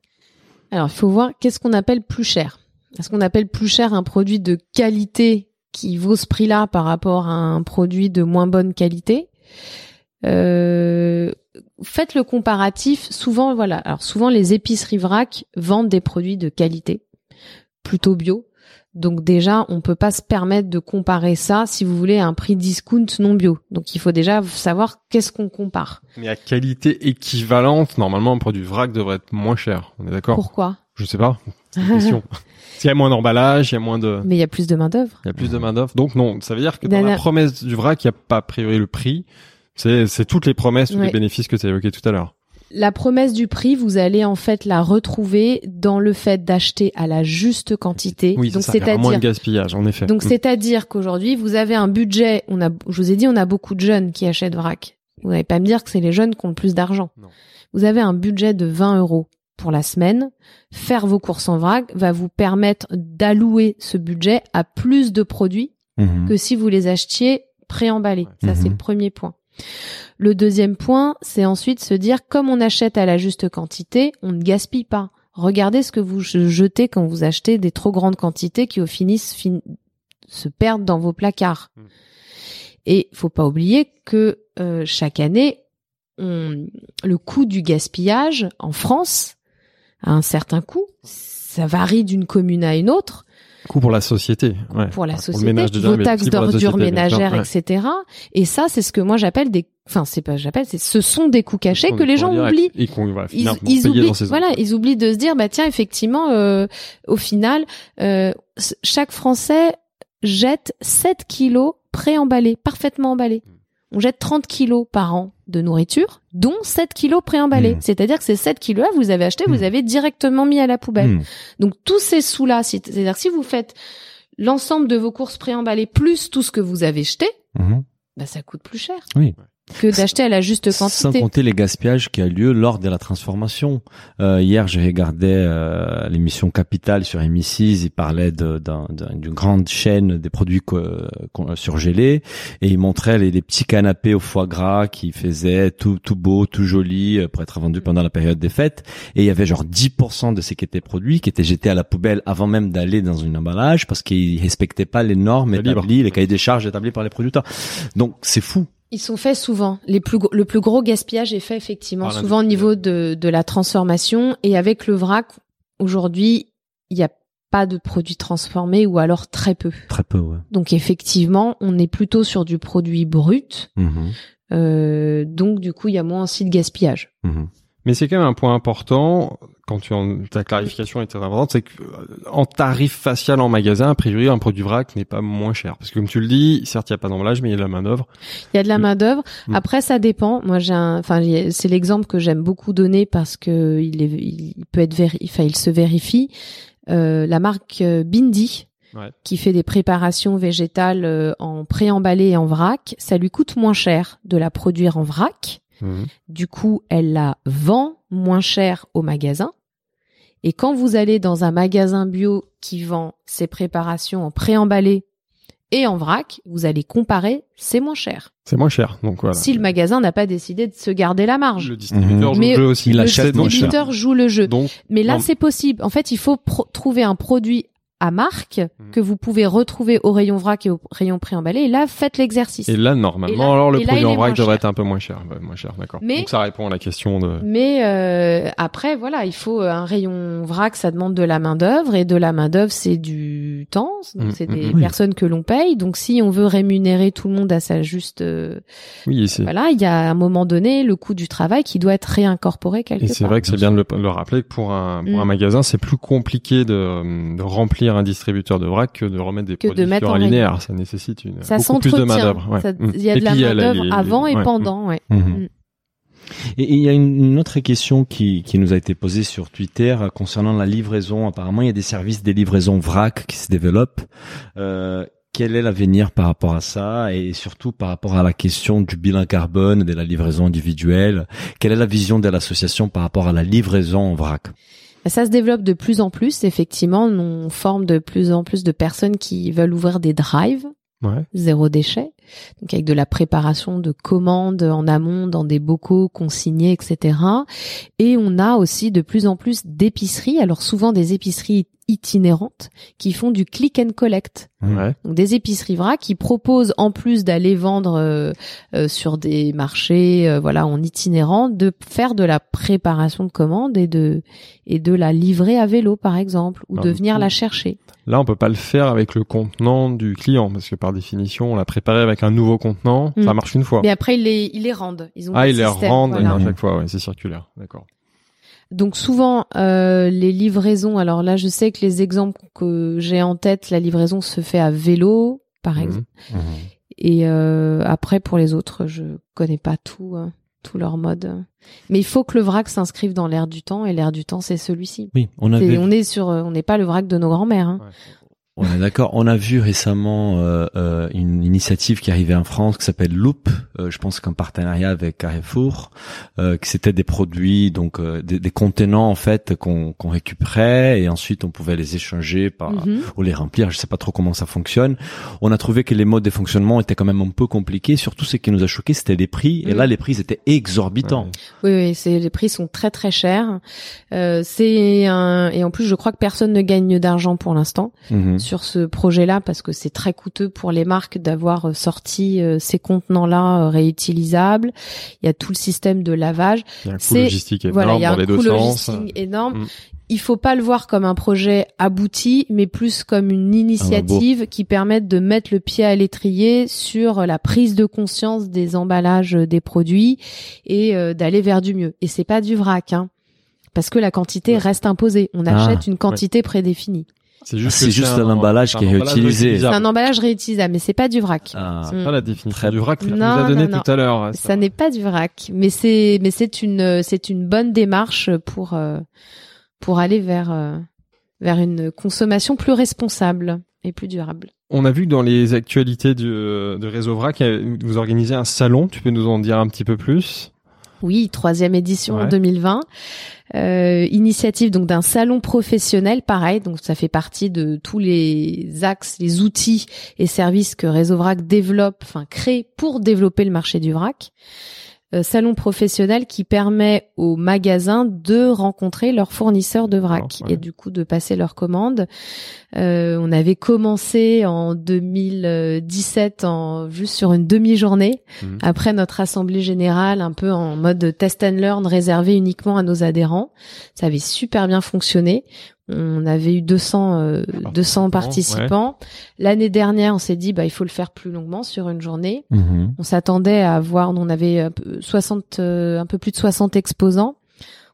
Alors, il faut voir qu'est-ce qu'on appelle plus cher. Est-ce qu'on appelle plus cher un produit de qualité qui vaut ce prix-là par rapport à un produit de moins bonne qualité? Euh, Faites le comparatif. Souvent, voilà. Alors, souvent, les épiceries vrac vendent des produits de qualité, plutôt bio. Donc déjà, on peut pas se permettre de comparer ça, si vous voulez, à un prix discount non bio. Donc il faut déjà savoir qu'est-ce qu'on compare. Mais à qualité équivalente, normalement, un produit vrac devrait être moins cher. On est d'accord? Pourquoi? Je sais pas. C'est une question. S'il y a moins d'emballage, il y a moins de, Mais il y a plus de main d'œuvre. il y a plus de main d'œuvre. Donc non, ça veut dire que dans la promesse du vrac, il n'y a pas a priori le prix. C'est, c'est toutes les promesses, tous Ouais. les bénéfices que tu as évoqués tout à l'heure. La promesse du prix, vous allez en fait la retrouver dans le fait d'acheter à la juste quantité. Oui, Donc c'est ça. Il y aura moins de c'est-à-dire gaspillage, en effet. donc Mm. c'est-à-dire qu'aujourd'hui, vous avez un budget, on a je vous ai dit on a beaucoup de jeunes qui achètent vrac. Vous n'allez pas me dire que c'est les jeunes qui ont le plus d'argent. Vous avez un budget de 20 euros pour la semaine. Faire vos courses en vrac va vous permettre d'allouer ce budget à plus de produits Mhm. que si vous les achetiez préemballés. Ça, Mhm. c'est le premier point. Le deuxième point, c'est ensuite se dire, comme on achète à la juste quantité, on ne gaspille pas. Regardez ce que vous jetez quand vous achetez des trop grandes quantités qui au finis fin- se perdent dans vos placards. Mhm. Et faut pas oublier que euh, chaque année, on- le coût du gaspillage en France a un certain coût. Ça varie d'une commune à une autre Coût pour la société. Ouais. pour la Enfin, société, ménage déjà, vos taxes aussi pour la d'ordure société, bien sûr. ménagères, Ouais. etc. Et ça, c'est ce que moi j'appelle des, enfin c'est pas j'appelle, c'est ce sont des coûts cachés que les pour gens direct. oublient. Et Ils, oublient, dans voilà, ils oublient de se dire, bah tiens, effectivement, euh, au final, euh, chaque Français jette 7 kilos préemballés, parfaitement emballés. Mm. On jette 30 kilos par an de nourriture, dont 7 kilos préemballés. Mm. C'est-à-dire que ces 7 kilos-là, vous avez acheté, vous Mm. avez directement mis à la poubelle. Mhm. Donc tous ces sous-là, c'est-à-dire si vous faites l'ensemble de vos courses préemballées plus tout ce que vous avez jeté, bah ça coûte plus cher Oui. Que d'acheter à la juste Sans quantité. compter les gaspillages qui a lieu lors de la transformation. Euh, hier, j'ai regardé euh, l'émission Capital sur M6. Il parlait de- d'un- d'un- d'une grande chaîne des produits co- surgelés et il montrait les, les petits canapés au foie gras qui faisaient tout, tout beau, tout joli euh, pour être vendus pendant la période des fêtes. Et il y avait genre 10% de ces qui étaient produits qui étaient jetés à la poubelle avant même d'aller dans une emballage parce qu'ils respectaient pas les normes établies, les cahiers des charges établis par les producteurs. Donc c'est fou. Ils sont faits souvent. Les plus gros- le plus gros gaspillage est fait effectivement souvent au niveau de, de la transformation et avec le vrac. Aujourd'hui, il n'y a pas de produits transformés ou alors très peu. Très peu, ouais. Donc effectivement, on est plutôt sur du produit brut. Mhm. Euh, donc du coup, il y a moins aussi de gaspillage. Mhm. Mais c'est quand même un point important, quand tu en, ta clarification est très importante, c'est que euh, en tarif facial en magasin, a priori, un produit vrac n'est pas moins cher. Parce que comme tu le dis, certes, il n'y a pas d'emballage, mais il y a de la main d'œuvre. Il y a de la Mm. main d'œuvre. Mm. Après, ça dépend. Moi, j'ai, un- enfin, c'est l'exemple que j'aime beaucoup donner parce que il, est, il peut être véri, enfin, il se vérifie. Euh, la marque euh, Bindi, Ouais. qui fait des préparations végétales euh, en préemballé et en vrac, ça lui coûte moins cher de la produire en vrac. Mhm. Du coup, elle la vend moins cher au magasin. Et quand vous allez dans un magasin bio qui vend ses préparations en préemballé et en vrac, vous allez comparer, c'est moins cher. C'est moins cher. Donc voilà. Si le magasin n'a pas décidé de se garder la marge. Le distributeur Mhm. joue Mais le jeu aussi. il le distributeur joue le jeu. Donc, Mais là, c'est possible. En fait, il faut trouver un produit à marque Mhm. que vous pouvez retrouver au rayon vrac et au rayon préemballé. Et là, faites l'exercice. et là, normalement, Et là- alors le et là, produit en vrac devrait cher. être un peu moins cher. Ouais, moins cher, d'accord. Mais- Donc ça répond à la question de... Mais euh, après, voilà, il faut un rayon vrac, ça demande de la main d'œuvre et de la main d'œuvre, c'est du temps, donc Mm, c'est mm, des oui. personnes que l'on paye. Donc, si on veut rémunérer tout le monde à sa juste, euh, Oui, et c'est... voilà, il y a à un moment donné le coût du travail qui doit être réincorporé quelque Et c'est part. vrai que c'est bien de le, le rappeler que pour un, pour un Mm. magasin, c'est plus compliqué de, de remplir un distributeur de vrac que de remettre des Que de produits mettre sur un linéaire. Ça nécessite une, Ça beaucoup plus de main d'œuvre. Ouais. Mm. Il y a Et de la main d'œuvre les- avant et ouais. pendant, ouais. Mhm. Mm. Et il y a une, autre question qui, qui nous a été posée sur Twitter euh, concernant la livraison. Apparemment, il y a des services des livraisons vrac qui se développent. Euh, quel est l'avenir par rapport à ça et surtout par rapport à la question du bilan carbone de la livraison individuelle? Quelle est la vision de l'association par rapport à la livraison en vrac? Ça se développe de plus en plus, effectivement. On forme de plus en plus de personnes qui veulent ouvrir des drives Ouais. zéro déchet, donc avec de la préparation de commandes en amont dans des bocaux consignés, etc. Et on a aussi de plus en plus d'épiceries, alors souvent des épiceries itinérantes qui font du click and collect. Ouais. Donc des épiceries vrac qui proposent en plus d'aller vendre euh, euh, sur des marchés, euh, voilà, en itinérant, de faire de la préparation de commandes et de et de la livrer à vélo par exemple ou Ah, de venir coup, la chercher. Là, on peut pas le faire avec le contenant du client parce que par définition, on l'a préparé avec un nouveau contenant, ça Mm. marche une fois. Mais après ils les ils les rendent. Ils ont Ah, ils les rendent voilà. à chaque fois, ouais, c'est circulaire. D'accord. Donc souvent euh, les livraisons. Alors là, je sais que les exemples que j'ai en tête, la livraison se fait à vélo, par Mhm. exemple. Et euh, après pour les autres, je connais pas tout, euh, tout leur mode. Mais il faut que le vrac s'inscrive dans l'air du temps et l'air du temps c'est celui-ci. Oui, on avait On est sur, euh, on n'est pas le vrac de nos grands-mères. Hein. On est d'accord. On a vu récemment euh, euh, une initiative qui arrivait en France qui s'appelle Loop. euh, je pense qu'en partenariat avec Carrefour, euh, que c'était des produits donc euh, des, des contenants en fait qu'on qu'on récupérait et ensuite on pouvait les échanger par Mhm. ou les remplir. Je sais pas trop comment ça fonctionne. On a trouvé que les modes de fonctionnement étaient quand même un peu compliqués. Surtout ce qui nous a choqué, c'était les prix. Et Mm. là, les prix étaient exorbitants. Oui, oui, c'est les prix sont très très chers. Euh, c'est un et en plus je crois que personne ne gagne d'argent pour l'instant Mhm. Sur ce projet-là parce que c'est très coûteux pour les marques d'avoir euh, sorti euh, ces contenants-là euh, réutilisables. Il y a tout le système de lavage. Il y a un coût C'est- logistique énorme voilà, il y a dans un les deux coût sens. énorme. Mm. Il faut pas le voir comme un projet abouti, mais plus comme une initiative qui permette de mettre le pied à l'étrier sur la prise de conscience des emballages des produits et euh, d'aller vers du mieux. Et c'est pas du vrac, hein, parce que la quantité Ouais. reste imposée. On Ah, achète une quantité prédéfinie. C'est Ah, c'est que juste un- un emballage c'est qui un est réutilisé. C'est un emballage réutilisable, mais c'est pas du vrac. Ah. C'est Mm. pas la définition Très du vrac que tu nous as donné non, tout à l'heure. Ça n'est pas du vrac, mais c'est mais c'est une c'est une bonne démarche pour euh, pour aller vers euh, vers une consommation plus responsable et plus durable. On a vu que dans les actualités du, de Réseau Vrac, vous organisez un salon. Tu peux nous en dire un petit peu plus? Oui, troisième édition en Ouais. 2020. Euh, initiative donc d'un salon professionnel, pareil. Donc ça fait partie de tous les axes, les outils et services que Réseau Vrac développe, enfin crée pour développer le marché du vrac. Euh, salon professionnel qui permet aux magasins de rencontrer leurs fournisseurs de vrac ouais. et du coup de passer leurs commandes. Euh, on avait commencé en 2017 en juste sur une demi-journée Mhm. après notre assemblée générale, un peu en mode test and learn réservé uniquement à nos adhérents. Ça avait super bien fonctionné. On avait eu 200 euh, 200 participants. L'année dernière, on s'est dit bah il faut le faire plus longuement sur une journée. Mhm. On s'attendait à avoir, on avait un peu, 60, euh, un peu plus de 60 exposants.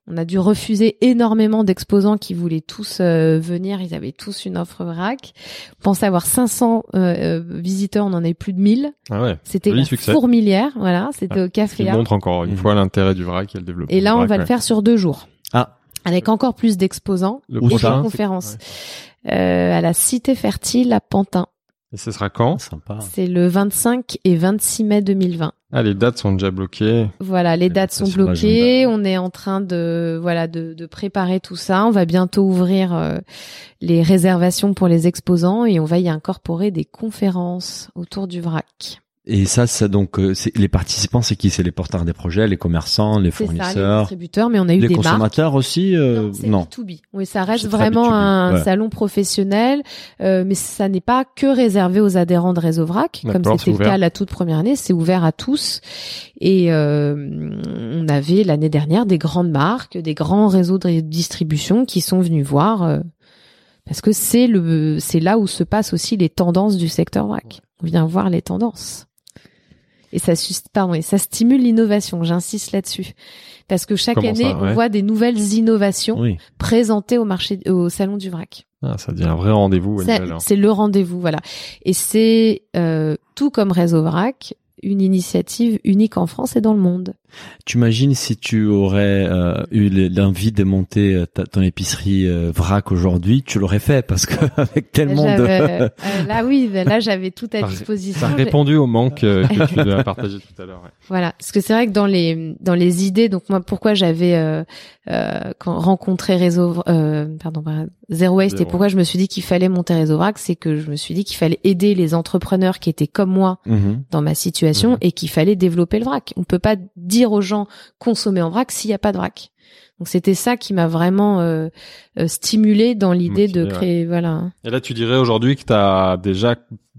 On a dû refuser énormément d'exposants qui voulaient tous euh, venir. Ils avaient tous une offre vrac. On pensait avoir 500 euh, euh, visiteurs, on en avait plus de 1000. Ah ouais. C'était la fourmilière, voilà. C'était Ouais, au café. qui A. montre encore une Mhm. fois l'intérêt du vrac et le développement. Et là, on vrac, va le faire sur deux jours. Ah. Avec encore plus d'exposants Le et de prochain, conférences. Euh, à la Cité Fertile à Pantin. Et ce sera quand? Sympa. C'est le 25 et 26 mai 2020. Ah, les dates sont déjà bloquées. Voilà, les dates sont bloquées. On est en train de voilà de, de préparer tout ça. On va bientôt ouvrir euh, les réservations pour les exposants et on va y incorporer des conférences autour du vrac. Et ça, ça donc, euh, c'est- les participants, c'est qui? C'est les porteurs des projets, les commerçants, les ça, les fournisseurs, distributeurs, mais on a eu les des marques. consommateurs aussi. euh, Non, c'est non. B2B. Oui, ça reste vraiment B2B, un ouais. salon professionnel, euh, mais ça n'est pas que réservé aux adhérents de Réseau Vrac, comme c'était le cas la toute première année. C'est ouvert à tous. Et euh, on avait l'année dernière des grandes marques, des grands réseaux de distribution qui sont venus voir, euh, parce que c'est le, c'est là où se passent aussi les tendances du secteur vrac. On vient voir les tendances. Et ça, pardon, et ça stimule l'innovation. J'insiste là-dessus. Parce que chaque Comment ça, année, ouais. on voit des nouvelles innovations Oui. présenté au marché au salon du vrac. Ah, ça devient un vrai rendez-vous hein. c'est le rendez-vous, voilà. Et c'est euh, tout comme Réseau Vrac, une initiative unique en France et dans le monde. Tu imagines si tu aurais euh, eu l'envie de monter euh, ta- ton épicerie euh, vrac aujourd'hui, tu l'aurais fait parce que avec tellement de euh, là oui, ben là j'avais tout à disposition. Ça a répondu au manque euh, que tu as partagé tout à l'heure. ouais. Voilà, parce que c'est vrai que dans les dans les idées, donc moi pourquoi j'avais euh, quand rencontré Réseau, euh, pardon, Zero Waste Zero. et pourquoi je me suis dit qu'il fallait monter Réseau Vrac, c'est que je me suis dit qu'il fallait aider les entrepreneurs qui étaient comme moi Mhm. dans ma situation Mhm. et qu'il fallait développer le vrac. On peut pas dire aux gens consommer en vrac s'il n'y a pas de vrac. Donc c'était ça qui m'a vraiment euh, euh, stimulé dans l'idée de ouais. créer voilà. Et là, tu dirais aujourd'hui que tu as déjà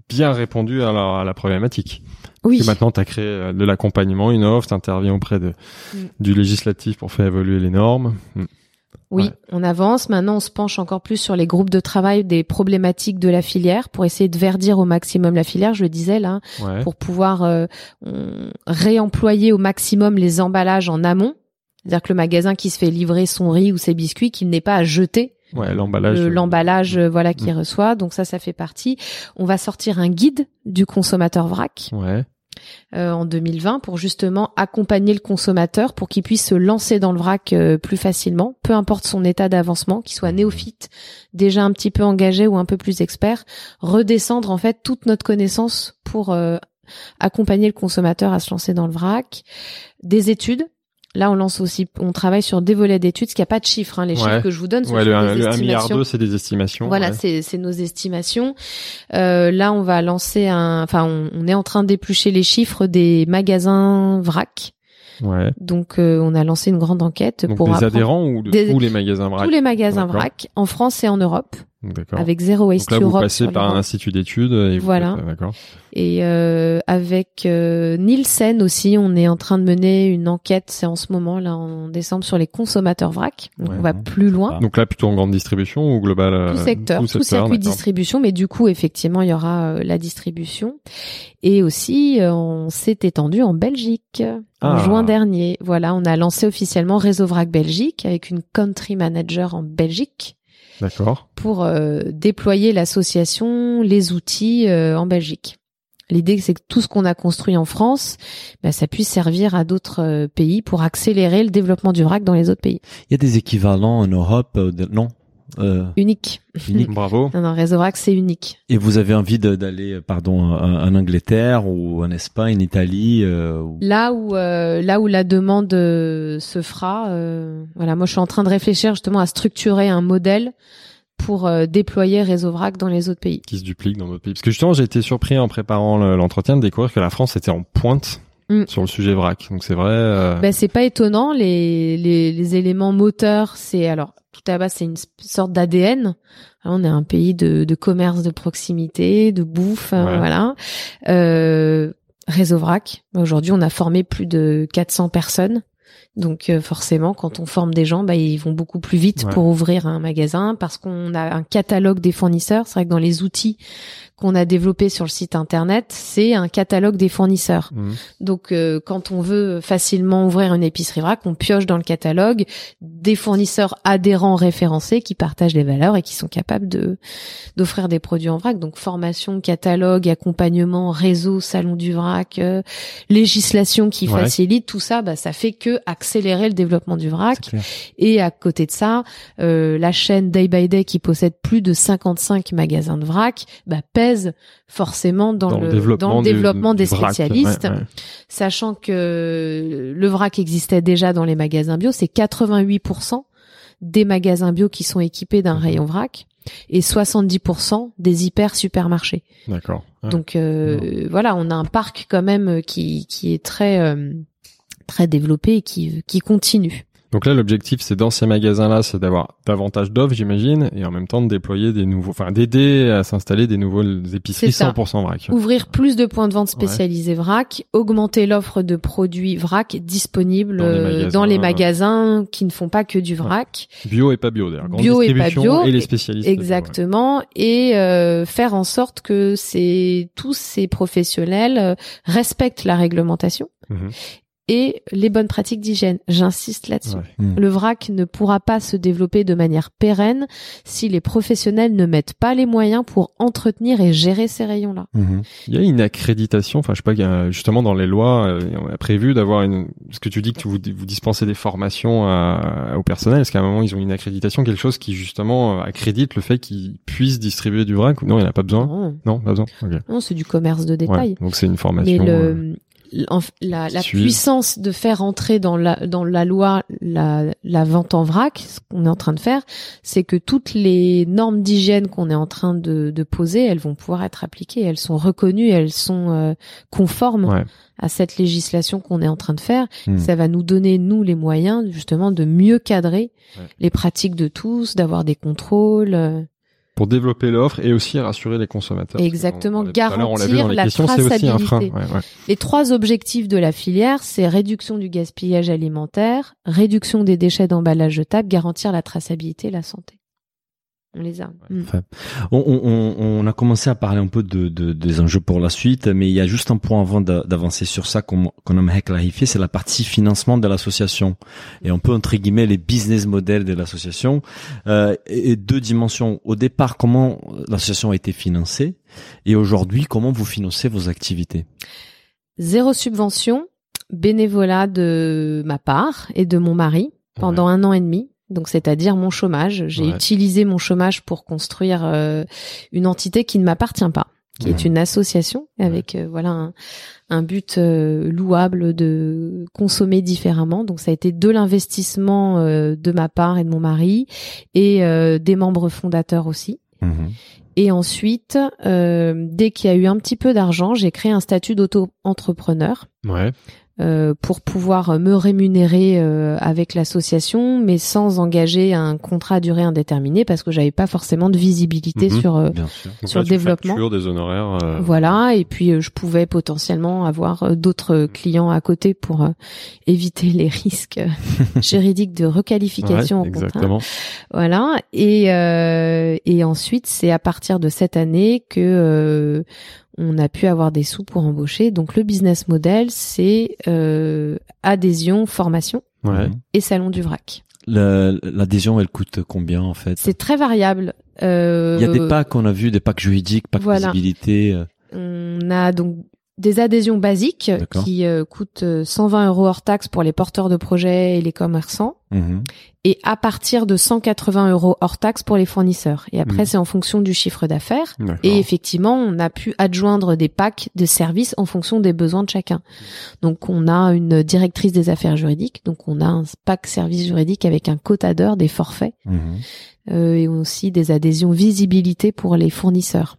bien répondu à la, à la problématique. Oui. Et maintenant, tu as créé euh, de l'accompagnement, une offre, tu interviens auprès de, Mm. du législatif pour faire évoluer les normes. Mm. Oui, Ouais. on avance. Maintenant, on se penche encore plus sur les groupes de travail des problématiques de la filière pour essayer de verdir au maximum la filière. Je le disais là, Ouais. pour pouvoir euh, réemployer au maximum les emballages en amont. C'est-à-dire que le magasin qui se fait livrer son riz ou ses biscuits, qu'il n'ait pas à jeter Ouais, l'emballage. le- euh, l'emballage euh, voilà qu'il Mm. reçoit. Donc ça, ça fait partie. On va sortir un guide du consommateur vrac Ouais. Euh, en 2020 pour justement accompagner le consommateur pour qu'il puisse se lancer dans le vrac euh, plus facilement, peu importe son état d'avancement, qu'il soit néophyte, déjà un petit peu engagé ou un peu plus expert, redescendre en fait toute notre connaissance pour euh, accompagner le consommateur à se lancer dans le vrac, des études. Là, on lance aussi, on travaille sur des volets d'études, qu'il n'y a pas de chiffres. Hein. Les Ouais. chiffres que je vous donne, ce Ouais, sont le, un- des le 1 milliard estimations. 2, c'est des estimations. Voilà, ouais. c'est nos estimations. Euh, là, on va lancer un, enfin, on, on est en train d'éplucher les chiffres des magasins vrac. Ouais. Donc, euh, on a lancé une grande enquête Donc pour des apprendre adhérents ou de Des- tous les magasins vrac tous les magasins vrac en France et en Europe. Avec Zero Waste Donc là, vous Europe passez sur par un institut d'études et vous Voilà. faites- D'accord. et euh, avec euh, Nielsen aussi, on est en train de mener une enquête. C'est en ce moment là en décembre sur les consommateurs vrac. Donc, Ouais. on va plus loin. Donc là, plutôt en grande distribution ou global euh, tout secteur, tout, secteur, circuit de d'accord. distribution, mais du coup, effectivement, il y aura euh, la distribution. Et aussi, euh, on s'est étendu en Belgique en Ah. juin dernier. Voilà, on a lancé officiellement Réseau Vrac Belgique avec une country manager en Belgique D'accord. pour euh, déployer l'association, les outils euh, en Belgique. L'idée, c'est que tout ce qu'on a construit en France, bah, ça puisse servir à d'autres euh, pays pour accélérer le développement du vrac dans les autres pays. Il y a des équivalents en Europe, euh, de- non? Euh, Unique. unique. Bravo. Non, non, Réseau Vrac, c'est unique. Et vous avez envie de- d'aller, pardon, en, en Angleterre ou en Espagne, Italie euh, ou- Là où euh, là où la demande euh, se fera, euh, voilà, moi je suis en train de réfléchir justement à structurer un modèle pour euh, déployer Réseau Vrac dans les autres pays. Qui se duplique dans d'autres pays. Parce que justement, j'ai été surpris en préparant le- l'entretien de découvrir que la France était en pointe Mm. sur le sujet vrac. Donc c'est vrai. euh, Ben c'est pas étonnant les, les les éléments moteurs, c'est alors tout à bas c'est une sorte d'ADN. On est un pays de de commerce de proximité, de bouffe, Ouais. voilà. Euh, Réseau Vrac. Aujourd'hui, on a formé plus de 400 personnes. Donc euh, forcément, quand on forme des gens, bah, ils vont beaucoup plus vite Ouais. pour ouvrir un magasin parce qu'on a un catalogue des fournisseurs. C'est vrai que dans les outils qu'on a développés sur le site internet, c'est un catalogue des fournisseurs. mm. Donc, euh, quand on veut facilement ouvrir une épicerie vrac, on pioche dans le catalogue des fournisseurs adhérents référencés qui partagent les valeurs et qui sont capables de d'offrir des produits en vrac. Donc, formation, catalogue, accompagnement, réseau, salon du vrac, euh, législation qui Ouais. facilite tout ça, bah, ça fait que accélérer le développement du vrac. Et à côté de ça, euh, la chaîne Day by Day qui possède plus de 55 magasins de vrac, bah, pèse forcément dans, le, dans le du- développement du des vrac. spécialistes Ouais, ouais. sachant que le vrac existait déjà dans les magasins bio, c'est 88% des magasins bio qui sont équipés d'un Mhm. rayon vrac et 70% des hyper supermarchés. D'accord. Ouais. Donc euh, voilà, on a un parc quand même qui qui est très euh, très développé et qui qui continue. Donc là, l'objectif, c'est dans ces magasins-là, c'est d'avoir davantage d'offres, j'imagine, et en même temps de déployer des nouveaux, enfin d'aider à s'installer des nouvelles épiceries C'est ça. 100% vrac. Ouvrir plus de points de vente spécialisés vrac, augmenter l'offre de produits vrac disponibles Dans les euh, magasins, dans les ouais. magasins qui ne font pas que du vrac. Bio et pas bio d'ailleurs. Bio et pas bio, Et les spécialistes. bio. Exactement, et euh, faire en sorte que ces tous ces professionnels euh, respectent la réglementation Mhm. Et les bonnes pratiques d'hygiène. J'insiste là-dessus. Ouais. Mm. Le vrac ne pourra pas se développer de manière pérenne si les professionnels ne mettent pas les moyens pour entretenir et gérer ces rayons-là. Mhm. Il y a une accréditation, enfin je sais pas, justement dans les lois, euh, on a prévu d'avoir une. Ce que tu dis que vous, vous dispensez des formations à- au personnel, est-ce qu'à un moment ils ont une accréditation, quelque chose qui justement euh, accrédite le fait qu'ils puissent distribuer du vrac non, il n'y en a pas besoin? Non, Non, pas besoin. Non, c'est du commerce de détail. Ouais, donc c'est une formation. euh, le, la, puissance de faire entrer dans la dans la loi la, la vente en vrac, ce qu'on est en train de faire, c'est que toutes les normes d'hygiène qu'on est en train de, de poser, elles vont pouvoir être appliquées, elles sont reconnues, elles sont euh, conformes Ouais. à cette législation qu'on est en train de faire. Hmm. Ça va nous donner nous les moyens justement de mieux cadrer Ouais. les pratiques de tous, d'avoir des contrôles. Pour développer l'offre et aussi rassurer les consommateurs. Exactement, garantir la traçabilité. Les trois objectifs de la filière, c'est réduction du gaspillage alimentaire, réduction des déchets d'emballage jetable, garantir la traçabilité et la santé. On les a. Mm. Enfin, on, on- on- on a commencé à parler un peu de, de- des enjeux pour la suite, mais il y a juste un point avant d'a- d'avancer sur ça qu'on qu'on aimerait clarifier, c'est la partie financement de l'association et un peu entre guillemets les business models de l'association euh, et, et deux dimensions. Au départ, comment l'association a été financée? Et aujourd'hui, comment vous financez vos activités? Zéro subvention, bénévolat de ma part et de mon mari pendant un an et demi. Donc, c'est-à-dire mon chômage. J'ai Ouais. utilisé mon chômage pour construire euh, une entité qui ne m'appartient pas, qui est une association avec euh, voilà un, un but euh, louable de consommer différemment. Donc, ça a été de l'investissement euh, de ma part et de mon mari et euh, des membres fondateurs aussi. Et ensuite, euh, dès qu'il y a eu un petit peu d'argent, j'ai créé un statut d'auto-entrepreneur Ouais. Euh, pour pouvoir me rémunérer euh, avec l'association, mais sans engager un contrat à durée indéterminée parce que j'avais pas forcément de visibilité Mhm. sur euh, Sur là, le développement. factures des honoraires. euh, voilà. Et puis euh, je pouvais potentiellement avoir euh, d'autres clients à côté pour euh, éviter les risques juridiques de requalification ouais, en contrat. exactement. Voilà. Et euh, et ensuite, c'est à partir de cette année que euh, on a pu avoir des sous pour embaucher. Donc le business model, c'est euh, adhésion, formation Ouais. Et salon du vrac. Le- L'adhésion, elle coûte combien en fait? C'est très variable. Euh, Il y a des packs, on a vu des packs juridiques, packs voilà. visibilité. euh, On a donc des adhésions basiques qui euh, coûtent euh, 120 euros hors taxes pour les porteurs de projets et les commerçants. mhm. et à partir de 180 euros hors taxe pour les fournisseurs. Et après, Mhm. c'est en fonction du chiffre d'affaires. Et effectivement, on a pu adjoindre des packs de services en fonction des besoins de chacun. Donc, on a une directrice des affaires juridiques. Donc, on a un pack service juridique avec un quota d'heures, des forfaits, Mhm. euh, et aussi des adhésions visibilité pour les fournisseurs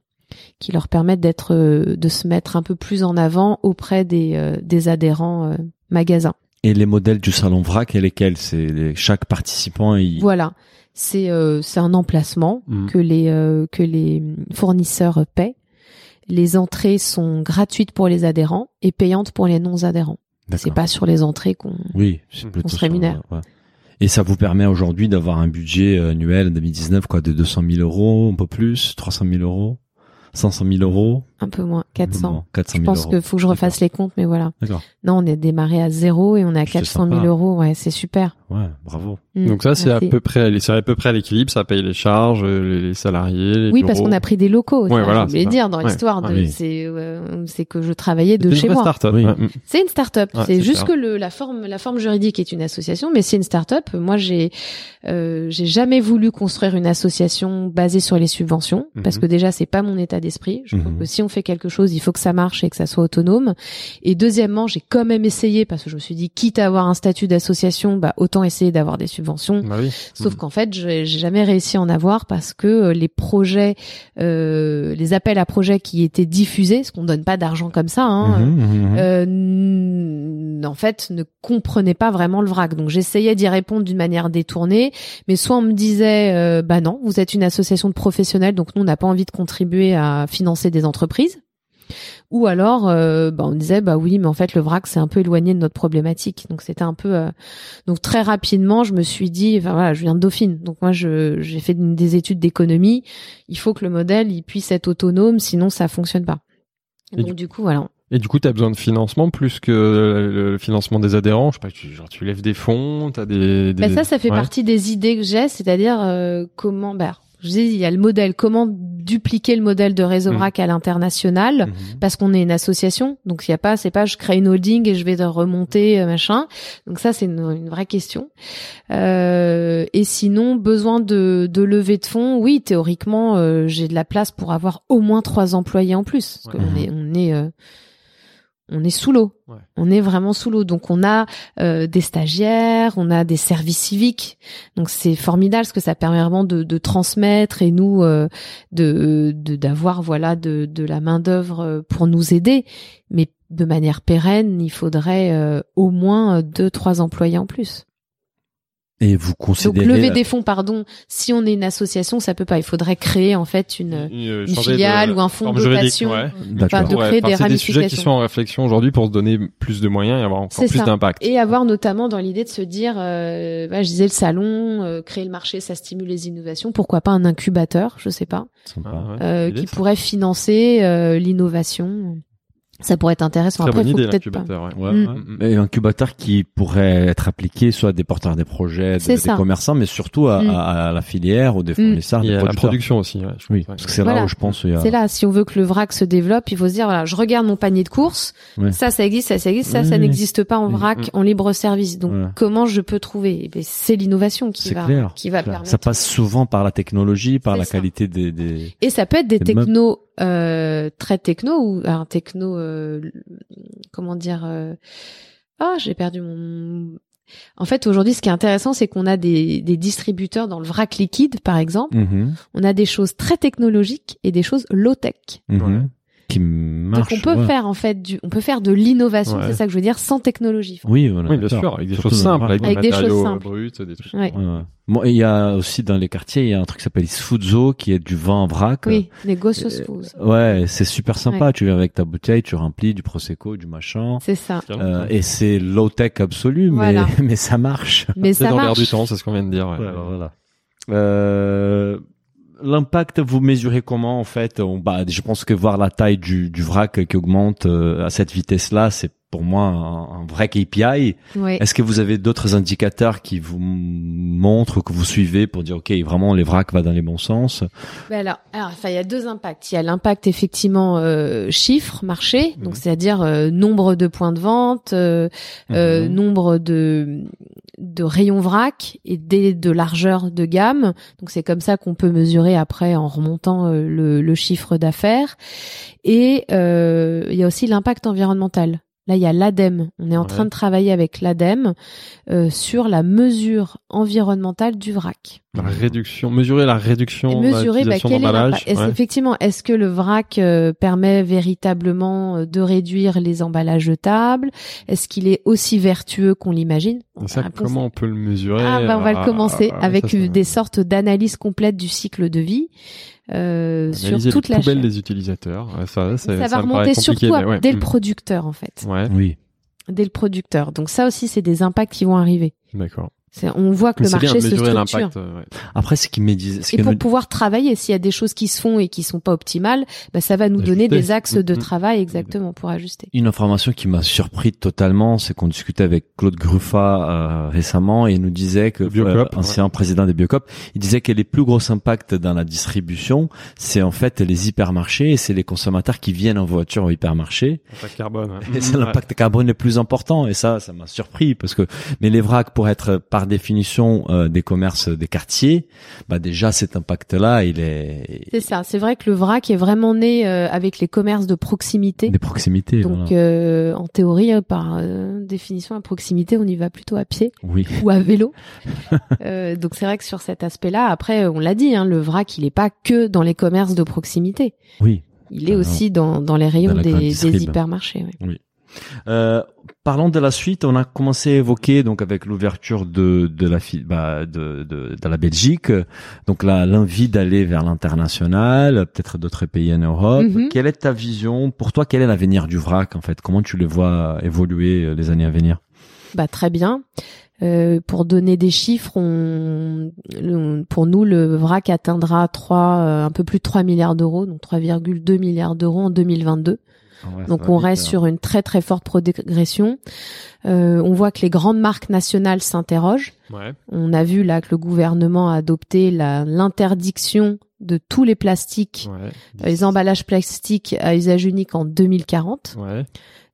qui leur permettent d'être, euh, de se mettre un peu plus en avant auprès des, euh, des adhérents euh, magasins. Et les modèles du salon vrac et lesquels? C'est les- chaque participant. Il... Voilà. C'est euh, c'est un emplacement Mhm. que les euh, que les fournisseurs paient. Les entrées sont gratuites pour les adhérents et payantes pour les non adhérents. C'est pas sur les entrées qu'on Oui, plutôt se sur- rémunère. ouais. Et ça vous permet aujourd'hui d'avoir un budget annuel 2019 quoi de 200 000 euros, un peu plus, 300 000 euros, 500 000 euros, un peu moins 400. Non, 400 Je 000 pense euros. qu'il faut que je refasse les comptes, mais voilà. D'accord. Non, on est démarré à zéro et on est à C'est 400 000 sympa. euros. Ouais, c'est super. Ouais, bravo. Mm, Donc ça, c'est à peu près, c'est à peu près à l'équilibre. Ça paye les charges, euh, les, les salariés, les Oui, parce qu'on a pris des locaux. ça, Ouais, voilà, je voulais dire dans Ouais. l'histoire de, Ah oui. c'est, euh, c'est que je travaillais de C'est une chez moi. start-up. Oui. ouais. Mm. C'est une start-up. Ouais, c'est c'est juste que le, la forme, la forme juridique est une association, mais c'est une start-up. Moi, j'ai, euh, j'ai jamais voulu construire une association basée sur les subventions, parce Mhm. que déjà, c'est pas mon état d'esprit. Je trouve Mhm. que si on fait quelque chose, il faut que ça marche et que ça soit autonome. Et deuxièmement, j'ai quand même essayé, parce que je me suis dit, quitte à avoir un statut d'association, bah, autant essayer d'avoir des subventions. Bah oui. Sauf Mhm. qu'en fait, j'ai jamais réussi à en avoir parce que euh, les projets, euh, les appels à projets qui étaient diffusés, parce qu'on donne pas d'argent comme ça, hein, Mhm, mhm. euh, n- en fait, ne comprenaient pas vraiment le vrac. Donc j'essayais d'y répondre d'une manière détournée, mais soit on me disait, euh, bah non, vous êtes une association de professionnels, donc nous on n'a pas envie de contribuer à financer des entreprises. Ou alors, euh, bah, on disait, bah oui, mais en fait, le vrac, c'est un peu éloigné de notre problématique. Donc, c'était un peu... euh, Donc, très rapidement, je me suis dit, enfin voilà, je viens de Dauphine. Donc, moi, je j'ai fait des études d'économie. Il faut que le modèle, il puisse être autonome, sinon ça fonctionne pas. Et Donc, du coup, voilà. Et du coup, tu as besoin de financement plus que le financement des adhérents? Je sais pas, tu, genre, tu lèves des fonds, tu as des, des... Bah, ça, ça fait Ouais. partie des idées que j'ai, c'est-à-dire euh, comment... Bah, je dis, il y a le modèle, comment dupliquer le modèle de réseau Mhm. vrac à l'international. Mhm. parce qu'on est une association, donc il y a pas, c'est pas je crée une holding et je vais remonter euh, machin. Donc ça c'est une, une vraie question. Euh, et sinon besoin de, de lever de fonds, oui théoriquement euh, j'ai de la place pour avoir au moins trois employés en plus. Parce Ouais. qu'on est on est euh, on est sous l'eau. Ouais. On est vraiment sous l'eau. Donc on a euh, des stagiaires, on a des services civiques. Donc c'est formidable ce que ça permet vraiment de, de transmettre et nous euh, de de- d'avoir voilà de, de la main d'œuvre pour nous aider. Mais de manière pérenne, il faudrait euh, au moins deux trois employés en plus. Et vous Donc considérez lever des fonds, pardon, si on est une association, ça peut pas. Il faudrait créer en fait une, Euh, une de filiale ou un fonds de dotation. ouais. Enfin, de créer des c'est des sujets qui ramifications. sont en réflexion aujourd'hui pour se donner plus de moyens et avoir encore plus d'impact. Et avoir notamment dans l'idée de se dire, euh, bah, je disais le salon, euh, créer le marché, ça stimule les innovations. Pourquoi pas un incubateur, je sais pas. Ah, ouais. euh, qui ça. pourrait financer euh, l'innovation. Ça pourrait être intéressant. Très Après, bonne idée l'incubateur. ouais. Ouais, Mm. ouais. Mm. Et un incubateur qui pourrait être appliqué soit à des porteurs des projets, des, ça. des commerçants, mais surtout à, Mm. à- à la filière ou des Mm. fournisseurs, Et des à la production aussi. ouais, je Oui, ouais. parce que c'est Voilà. là où je pense a... C'est là, si on veut que le vrac se développe, il faut se dire voilà, je regarde mon panier de courses, Ouais. ça, ça existe, ça, ça existe, ça, ça n'existe pas en vrac, Mm. en libre service. Donc, Voilà. comment je peux trouver? Eh ben, C'est l'innovation qui va, clair. qui va clair. permettre. Ça passe souvent par la technologie, par la ça. qualité des, des... Et ça peut être des technos euh, très techno ou un techno euh, comment dire euh, ah j'ai perdu mon en fait aujourd'hui ce qui est intéressant c'est qu'on a des, des distributeurs dans le vrac liquide par exemple. Mhm, on a des choses très technologiques et des choses low tech mhm. Qui marchent. donc on peut ouais. faire en fait du on peut faire de l'innovation Ouais. c'est ça que je veux dire sans technologie Oui, voilà, Oui, bien sûr, avec des Surtout choses dans le simples, avec, Avec des des choses simples. bruts, des trucs. Ouais. Bon, et il y a aussi dans les quartiers, il y a un truc qui s'appelle Isfuzo, qui est du vin en vrac. oui négocio Euh, Ouais, c'est super sympa. Tu viens avec ta bouteille, tu remplis du prosecco, du machin. c'est ça Euh, et c'est low tech absolu, mais Voilà. mais ça marche. mais C'est ça dans l'air marche du temps, c'est ce qu'on vient de dire. ouais. voilà. Euh, L'impact, vous mesurez comment en fait? On- bah, Je pense que voir la taille du, vrac qui augmente euh, à cette vitesse-là, c'est pour moi un, un vrai KPI. ouais Est-ce que vous avez d'autres indicateurs qui vous montrent que vous suivez pour dire ok vraiment les vracs va dans les bons sens? Ben alors, alors, enfin, il y a deux impacts. Il y a l'impact effectivement euh, chiffre marché, donc Mhm. c'est-à-dire euh, nombre de points de vente, euh, euh, Mhm. nombre de de rayons vrac et des, de largeur de gamme. Donc c'est comme ça qu'on peut mesurer après en remontant euh, le, le chiffre d'affaires. Et euh, il y a aussi l'impact environnemental. Là, il y a l'ADEME. On est en Ouais. train de travailler avec l'ADEME euh, sur la mesure environnementale du vrac. La réduction, mesurer la réduction Et mesurer bah, quel est ouais. Effectivement, est-ce que le vrac euh, permet véritablement euh, de réduire les emballages jetables Est-ce qu'il est aussi vertueux qu'on l'imagine? Bon, ça, comment on peut le mesurer? Ah, bah, on va Ah, le commencer ah, avec ça, ça- des sortes d'analyses complètes du cycle de vie euh, sur toute les la chaîne. des utilisateurs. Ça, ça, Ça, va remonter surtout à- mais ouais. dès le Mm. producteur en fait, Ouais, Oui. dès le producteur. Donc ça aussi, c'est des impacts qui vont arriver. d'accord. C'est- On voit que Mais le bien marché se structure. l'impact. euh, ouais. Après ce qui me disait, Et qui pour me- pouvoir travailler, s'il y a des choses qui se font et qui sont pas optimales, bah, ça va nous donner Ajuster. des axes de Mhm. travail exactement pour ajuster. Une information qui m'a surpris totalement, c'est qu'on discutait avec Claude Gruffat euh, récemment et il nous disait que Biocop, ancien président des Biocop, il disait que les plus gros impacts dans la distribution, c'est en fait les hypermarchés et c'est les consommateurs qui viennent en voiture au hypermarché. Impact carbone. ouais. Et c'est Ouais. l'impact carbone le plus important et ça, ça m'a surpris parce que mais les vracs pour être par définition euh, des commerces des quartiers, bah déjà cet impact-là, il est C'est ça. C'est vrai que le vrac est vraiment né euh, avec les commerces de proximité. des proximités. Donc, voilà. euh, en théorie, par définition, à proximité, on y va plutôt à pied Oui. ou à vélo. Donc, c'est vrai que sur cet aspect-là, après, on l'a dit, hein, le vrac, il est pas que dans les commerces de proximité. Oui. Il est Ah aussi dans, dans les rayons Dans des, hypermarchés. ouais. Euh, parlons de la suite. On a commencé à évoquer donc avec l'ouverture de de la bah, de, de de la Belgique, donc l'envie d'aller vers l'international, peut-être d'autres pays en Europe. Mhm. Quelle est ta vision? Pour toi Quel est l'avenir du vrac en fait? Comment tu le vois évoluer euh, les années à venir? Bah très bien. Euh, pour donner des chiffres, on, pour nous, le VRAC atteindra 3, euh, un peu plus de 3 milliards d'euros, donc 3,2 milliards d'euros en 2022. Donc on reste sur une très très forte progression. Euh, on voit que les grandes marques nationales s'interrogent. Ouais. On a vu là que le gouvernement a adopté l'interdiction de tous les plastiques, Ouais. euh, les emballages plastiques à usage unique en 2040. Ouais.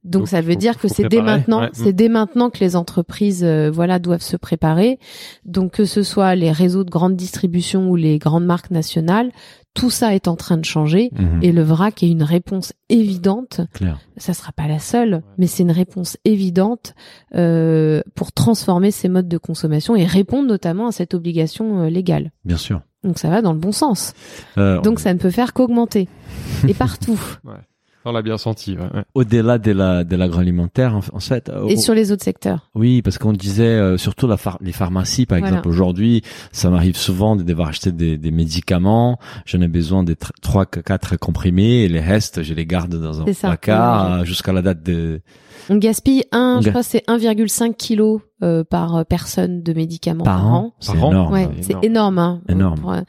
Donc, Donc, ça veut faut- dire que c'est dès maintenant, ouais. c'est dès maintenant que les entreprises, euh, voilà, doivent se préparer. Donc que ce soit les réseaux de grande distribution ou les grandes marques nationales, Tout ça est en train de changer Mhm. et le vrac est une réponse évidente. Clair. Ça sera pas la seule, mais c'est une réponse évidente euh, pour transformer ces modes de consommation et répondre notamment à cette obligation euh, légale. Bien sûr. Donc ça va dans le bon sens. Euh, Donc ça ne peut faire qu'augmenter. et partout. On l'a bien senti. Ouais, ouais. Au-delà de la de l'agroalimentaire, en, en fait. Et au- sur les autres secteurs. Oui, parce qu'on disait euh, surtout la phar- les pharmacies, par Voilà. exemple. Aujourd'hui, ça m'arrive souvent de devoir acheter des, des médicaments. J'en ai besoin des tr- trois, quatre comprimés et les restes, je les garde dans un C'est placard Ouais. euh, jusqu'à la date de. On gaspille un, On je ga- crois c'est 1,5 kg euh, par euh, personne de médicaments par, an. C'est Par an énorme. Ouais, c'est c'est énorme. hein, Énorme. pour, euh,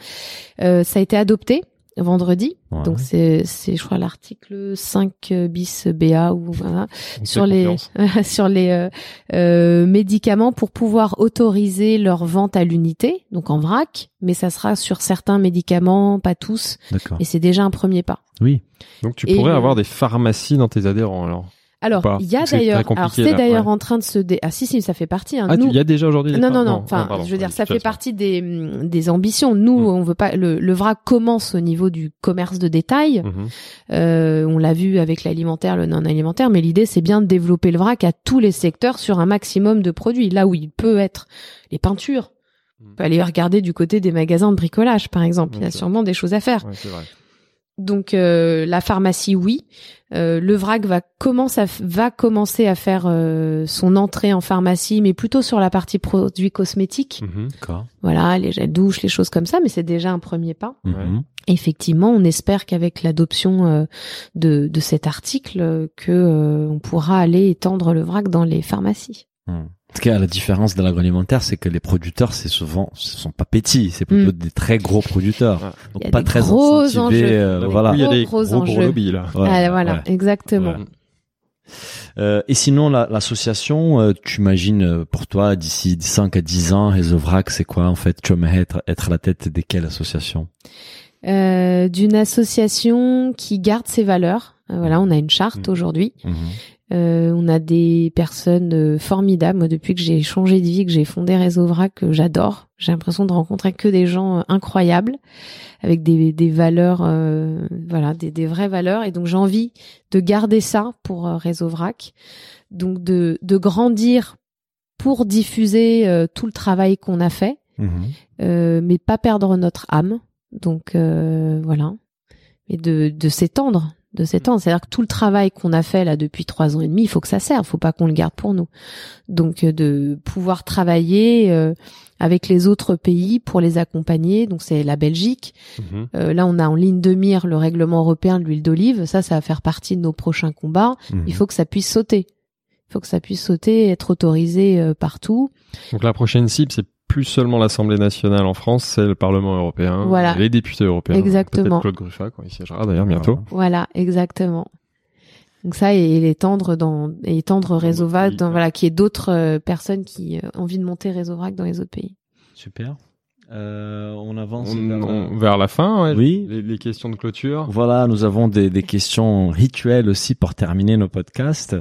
euh, ça a été adopté vendredi. Ouais. Donc c'est c'est je crois l'article 5 bis BA ou voilà, sur les sur les euh, euh, médicaments pour pouvoir autoriser leur vente à l'unité, donc en vrac, mais ça sera sur certains médicaments, pas tous, D'accord. et c'est déjà un premier pas. Oui. Donc tu pourrais avoir des pharmacies dans tes adhérents alors? Alors, il y a d'ailleurs, alors c'est d'ailleurs ouais. en train de se dé... ah si si ça fait partie. Hein. Ah, Nous, il y a déjà aujourd'hui. non, non, non. Enfin, je veux dire, ça fait partie des, hum, des ambitions. Nous, Mm. on veut pas. Le, le vrac commence au niveau du commerce de détail. Mhm. Euh, on l'a vu avec l'alimentaire, le non alimentaire, mais l'idée c'est bien de développer le vrac à tous les secteurs sur un maximum de produits. Là où il peut être les peintures. Mm. On peut aller regarder du côté des magasins de bricolage, par exemple. Il y a sûrement des choses à faire. Ouais. Donc euh, la pharmacie, oui. Euh, le vrac va, commence à, va commencer à faire euh, son entrée en pharmacie, mais plutôt sur la partie produits cosmétiques. Mhm. D'accord. Voilà, les gels douches, les choses comme ça, mais c'est déjà un premier pas. Mhm. Effectivement, on espère qu'avec l'adoption euh, de, de cet article, euh, que euh, on pourra aller étendre le vrac dans les pharmacies. Mhm. Qui est à la différence de l'agroalimentaire, c'est que les producteurs, c'est souvent, ce sont pas petits, c'est plutôt Mm. des très gros producteurs. Ouais. Donc Il y a pas des très gros incentivés, enjeux. euh, Là, voilà. oui, il y a Gros, des gros gros, gros enjeux. lobbies là. Ouais, Ah, voilà, ouais. exactement. Ouais. Euh, et sinon, la- l'association, euh, tu imagines euh, pour toi, d'ici 5 à 10 ans, Réseau Vrac, c'est quoi en fait Tu aimerais être, être à la tête de quelle association? Euh, D'une association qui garde ses valeurs. Euh, voilà, on a une charte Mhm. aujourd'hui. Mhm. Euh, on a des personnes euh, formidables. Moi, depuis que j'ai changé de vie, que j'ai fondé Réseau Vrac, que j'adore. J'ai l'impression de rencontrer que des gens euh, incroyables, avec des, des valeurs, euh, voilà, des, des vraies valeurs. Et donc, j'ai envie de garder ça pour Réseau Vrac. Donc, de, de grandir pour diffuser tout le travail qu'on a fait, Mhm. euh, mais pas perdre notre âme. Donc, euh, voilà. Et de, de s'étendre de s'étendre. C'est-à-dire que tout le travail qu'on a fait là depuis trois ans et demi, il faut que ça serve. Faut pas qu'on le garde pour nous. Donc euh, de pouvoir travailler euh, avec les autres pays pour les accompagner. Donc c'est la Belgique. Mhm. Euh, là, on a en ligne de mire le règlement européen de l'huile d'olive. Ça, ça va faire partie de nos prochains combats. Mhm. Il faut que ça puisse sauter. Il faut que ça puisse sauter, être autorisé euh, partout. Donc la prochaine cible, c'est plus seulement l'Assemblée nationale en France, c'est le Parlement européen, Voilà. les députés européens. Exactement. Peut-être Claude Gruffat quand il siégera d'ailleurs bientôt. Voilà, exactement. Donc ça, et, l'étendre dans, et étendre Réseau pays, dans, voilà, qui est d'autres euh, personnes qui euh, ont envie de monter Réseau Vrac dans les autres pays. Super. Euh, on avance. On- vers- on- vers la fin, ouais, Oui. les, les questions de clôture. Voilà, nous avons des, des questions rituelles aussi pour terminer nos podcasts.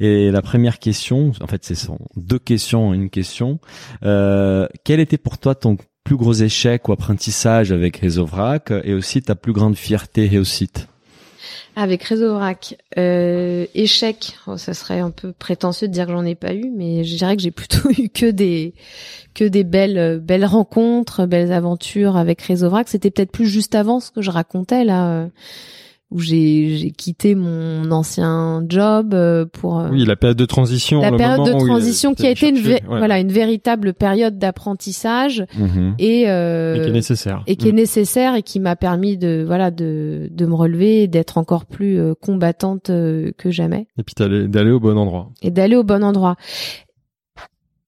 Et la première question, en fait, ce sont deux questions, une question. Euh, quel était pour toi ton plus gros échec ou apprentissage avec Réseau Vrac et aussi ta plus grande fierté et réussite? Avec Réseau Vrac, euh, échec, oh, ça serait un peu prétentieux de dire que j'en ai pas eu, mais je dirais que j'ai plutôt eu que des que des belles belles rencontres, belles aventures avec Réseau Vrac. C'était peut-être plus juste avant ce que je racontais là, euh, où j'ai j'ai quitté mon ancien job euh, pour euh, Oui, la période de transition. la le période de il transition qui a été une cherché, vé- ouais, voilà une véritable période d'apprentissage Mhm. et euh, et qui est nécessaire. et qui est Mm. nécessaire et qui m'a permis de voilà de de me relever et d'être encore plus euh, combattante euh, que jamais Et puis d'aller d'aller au bon endroit. et d'aller au bon endroit.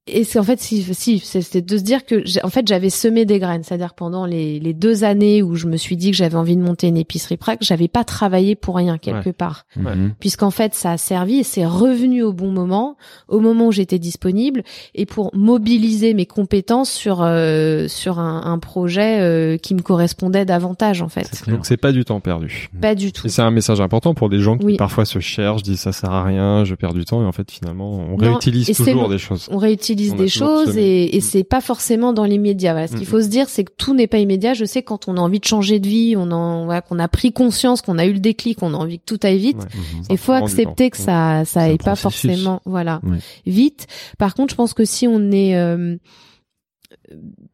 Et c'est en fait si si c'est- c'était de se dire que j'ai- en fait j'avais semé des graines, c'est-à-dire pendant les les deux années où je me suis dit que j'avais envie de monter une épicerie prac, j'avais pas travaillé pour rien quelque part Mhm. puisqu'en fait ça a servi et c'est revenu au bon moment, au moment où j'étais disponible et pour mobiliser mes compétences sur euh, sur un, un projet euh, qui me correspondait davantage en fait. Donc c'est pas du temps perdu. Pas du tout. Et c'est un message important pour des gens qui Oui. parfois se cherchent, disent ça sert à rien, je perds du temps et en fait finalement on Non, réutilise toujours des choses. On réutilise a des choses et, et Mm. c'est pas forcément dans l'immédiat. Voilà. Ce qu'il Mm. faut se dire, c'est que tout n'est pas immédiat. Je sais que quand on a envie de changer de vie, on en, voilà, qu'on a pris conscience, qu'on a eu le déclic, qu'on a envie que tout aille vite. Ouais. Mhm. Il faut accepter que ça, ça aille pas processus. forcément, voilà, Ouais. vite. Par contre, je pense que si on est euh,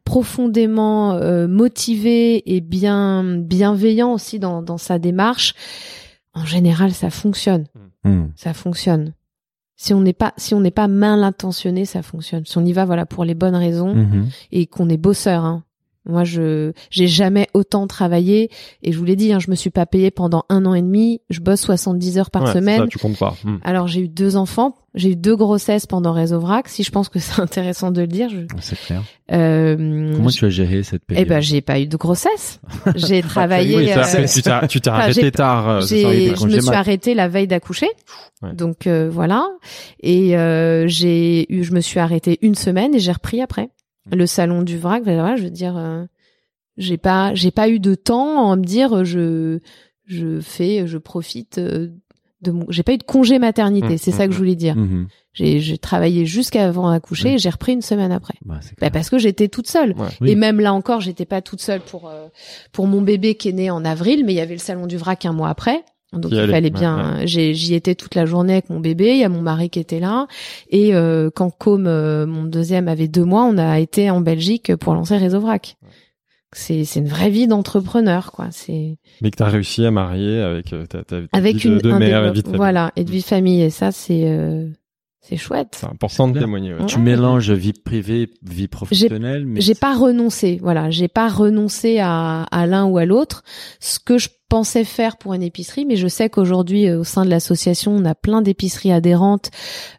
profondément euh, motivé et bien bienveillant aussi dans, dans sa démarche, en général, ça fonctionne. Mhm. Ça fonctionne. Si on n'est pas, si on n'est pas mal intentionné, ça fonctionne. Si on y va, voilà, pour les bonnes raisons Mhm. et qu'on est bosseur. Hein. Moi, je j'ai jamais autant travaillé et je vous l'ai dit, hein, je me suis pas payé pendant un an et demi. Je bosse 70 heures par Ouais, semaine. Ça, tu comptes pas. Hmm. Alors j'ai eu deux enfants, j'ai eu deux grossesses pendant Réseau Vrac. Si je pense que c'est intéressant de le dire, je, C'est clair. euh, Comment je- tu as géré cette eh période ben j'ai pas eu de grossesse. J'ai travaillé. Oui, euh, tu t'es enfin, arrêté tard. euh, ça, je me suis arrêtée la veille d'accoucher, Ouais. donc euh, voilà. Et euh, j'ai eu, je me suis arrêtée une semaine et j'ai repris après le salon du vrac. Voilà, je veux dire, euh, j'ai pas, j'ai pas eu de temps à me dire, je, je fais, je profite euh, de mon, j'ai pas eu de congé maternité. Mmh, c'est ça que mmh, je voulais dire. J'ai, j'ai travaillé jusqu'avant d'accoucher Oui. et j'ai repris une semaine après. Bah, Bah, parce que j'étais toute seule. Ouais. Oui. Et même là encore, j'étais pas toute seule pour euh, pour mon bébé qui est né en avril, mais il y avait le salon du vrac un mois après. Donc il allait, fallait ouais, bien. j'ai- J'y étais toute la journée avec mon bébé. Il y a mon mari qui était là. Et euh, quand Com, euh, mon deuxième, avait deux mois, on a été en Belgique pour lancer Réseau Vrac. C'est c'est une vraie vie d'entrepreneur, quoi. C'est Mais que t'as réussi à marier avec euh, ta, ta, ta avec vie une de, de un mère et vie de famille. voilà et de vie de famille. Et ça, c'est euh, c'est chouette. C'est important de témoigner. ouais. Ouais. Tu mélanges vie privée, vie professionnelle, mais j'ai pas renoncé. Voilà, j'ai pas renoncé à, à l'un ou à l'autre. Ce que je pensais faire pour une épicerie, mais je sais qu'aujourd'hui, euh, au sein de l'association, on a plein d'épiceries adhérentes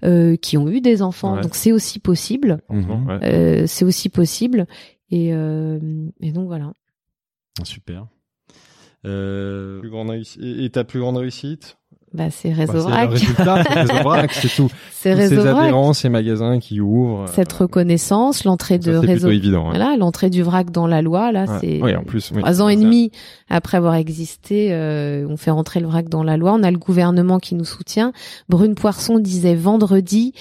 euh, qui ont eu des enfants, Ouais. donc c'est aussi possible. Mhm. Ouais. Euh, c'est aussi possible. Et, euh, et donc voilà. super. Euh, Plus grande réussite. Et, et ta plus grande réussite? Bah, c'est Bah, Réseau C'est le Vrac. résultat, c'est tout. C'est ces adhérents, ces magasins qui ouvrent. Cette euh, reconnaissance, l'entrée de Réseau. évident. Voilà, l'entrée du vrac dans la loi, là, Ouais. c'est Oui, en plus. oui. trois ans et demi après avoir existé, euh, on fait rentrer le vrac dans la loi. On a le gouvernement qui nous soutient. Brune Poisson disait vendredi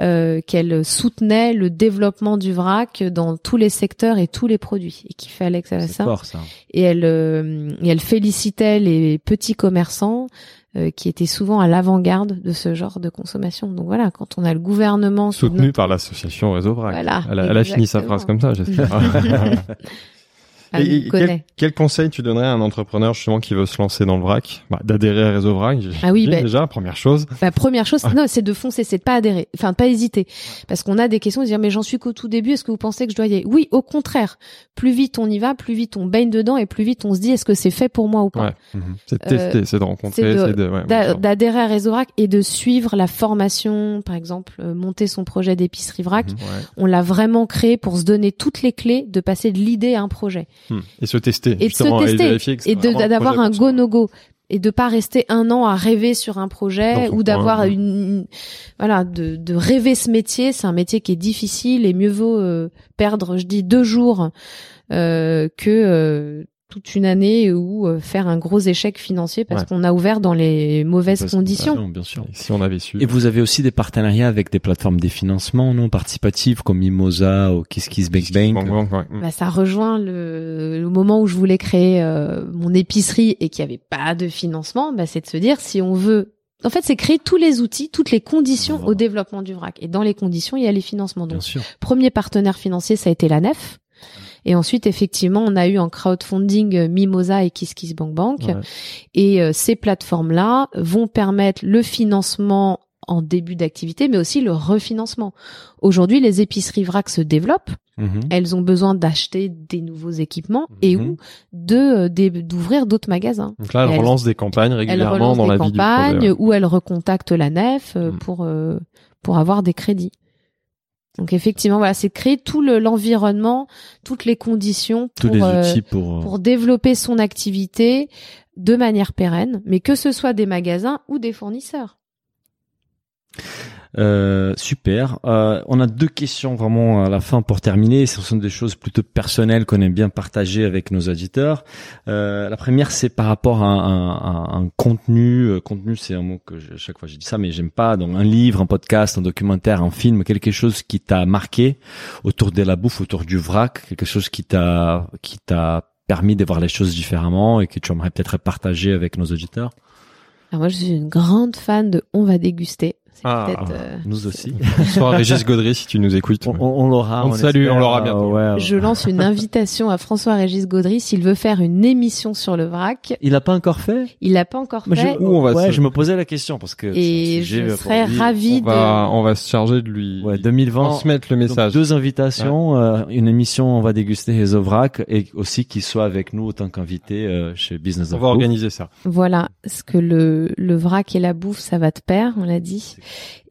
euh, qu'elle soutenait le développement du vrac dans tous les secteurs et tous les produits et qu'il fallait que ça ça. fort ça. Et elle euh, et elle félicitait les petits commerçants euh, qui étaient souvent à l'avant-garde de ce genre de consommation. Donc voilà, quand on a le gouvernement Soutenu par l'association Réseau Vrac. Voilà, elle, a, elle a fini sa phrase comme ça, j'espère. Ah, Et- quel, quel conseil tu donnerais à un entrepreneur justement qui veut se lancer dans le vrac? Bah, D'adhérer à Réseau Vrac, Ah oui, ben- déjà, première chose. La première chose, non, c'est de foncer, c'est de pas adhérer, enfin de pas hésiter, parce qu'on a des questions de dire mais j'en suis qu'au tout début, est-ce que vous pensez que je dois y aller? Oui, au contraire, plus vite on y va, plus vite on baigne dedans et plus vite on se dit est-ce que c'est fait pour moi ou pas? Ouais. Mhm. C'est de tester, c'est de rencontrer, Euh, c'est de- c'est de... ouais. D'adhérer à Réseau Vrac et de suivre la formation, par exemple, euh, monter son projet d'épicerie vrac. Mhm. Ouais. On l'a vraiment créé pour se donner toutes les clés de passer de l'idée à un projet Hmm. Et se tester. et de se tester et d'avoir un pour soi. go no go et de pas rester un an à rêver sur un projet ou d'avoir une voilà de, de rêver ce métier c'est un métier qui est difficile et mieux vaut euh, perdre je dis deux jours euh, que euh, toute une année ou euh, faire un gros échec financier parce Ouais. qu'on a ouvert dans les mauvaises Mauvaise conditions Non, bien sûr. Et Si on avait su. Et vous avez aussi des partenariats avec des plateformes des financements non participatifs comme Mimosa ou KissKissBankBank. Bank, bank, ouais. Hmm. bah, ça rejoint le, le moment où je voulais créer euh, mon épicerie et qu'il n'y avait pas de financement, bah, c'est de se dire si on veut. En fait, c'est créer tous les outils, toutes les conditions Voilà. au développement du vrac. Et dans les conditions, il y a les financements. Bien Donc, sûr. premier partenaire financier, ça a été la Nef. Et ensuite, effectivement, on a eu en crowdfunding euh, Mimosa et KissKissBankBank. Ouais. Et euh, ces plateformes-là vont permettre le financement en début d'activité, mais aussi le refinancement. Aujourd'hui, les épiceries vrac se développent. Mhm. Elles ont besoin d'acheter des nouveaux équipements et Mhm. ou de euh, d'ouvrir d'autres magasins. Donc là, elle, Elle- relance des campagnes Elles régulièrement relancent dans des la vie du campagnes ou elles recontactent la nef euh, Mm. pour euh, pour avoir des crédits. Donc effectivement, voilà, c'est créer tout le- l'environnement, toutes les conditions Tous pour les euh, outils pour. pour développer son activité de manière pérenne, mais que ce soit des magasins ou des fournisseurs. Euh, super. Euh, on a deux questions vraiment à la fin pour terminer. Ce sont des choses plutôt personnelles qu'on aime bien partager avec nos auditeurs. Euh, la première, c'est par rapport à un, un contenu. Euh, contenu, c'est un mot que je- chaque fois je dis ça, mais j'aime pas. Donc un livre, un podcast, un documentaire, un film, quelque chose qui t'a marqué autour de la bouffe, autour du vrac, quelque chose qui t'a qui t'a permis de voir les choses différemment et que tu aimerais peut-être partager avec nos auditeurs. Alors moi, je suis une grande fan de On va déguster. Ah. peut-être, euh, Nous aussi. Bonsoir Régis Gaudry si tu nous écoutes. On, on- on l'aura. On te salue, espère. on l'aura bientôt. Ouais, ouais. Je lance une invitation à François-Régis Gaudry s'il veut faire une émission sur le vrac. Il l'a pas encore fait. Il l'a pas encore Moi, je- fait. Où on va ouais, se- je me posais la question parce que Et sujet je serais lui. ravie On va, de. on va se charger de lui Ouais, 2020. transmettre le Donc, message. deux invitations, euh, une émission on va déguster les Ovrac et aussi qu'il soit avec nous autant qu'invité euh, chez Business On of va Bouffe. organiser ça. Voilà, ce que le, le vrac et la bouffe, ça va de pair, on l'a dit.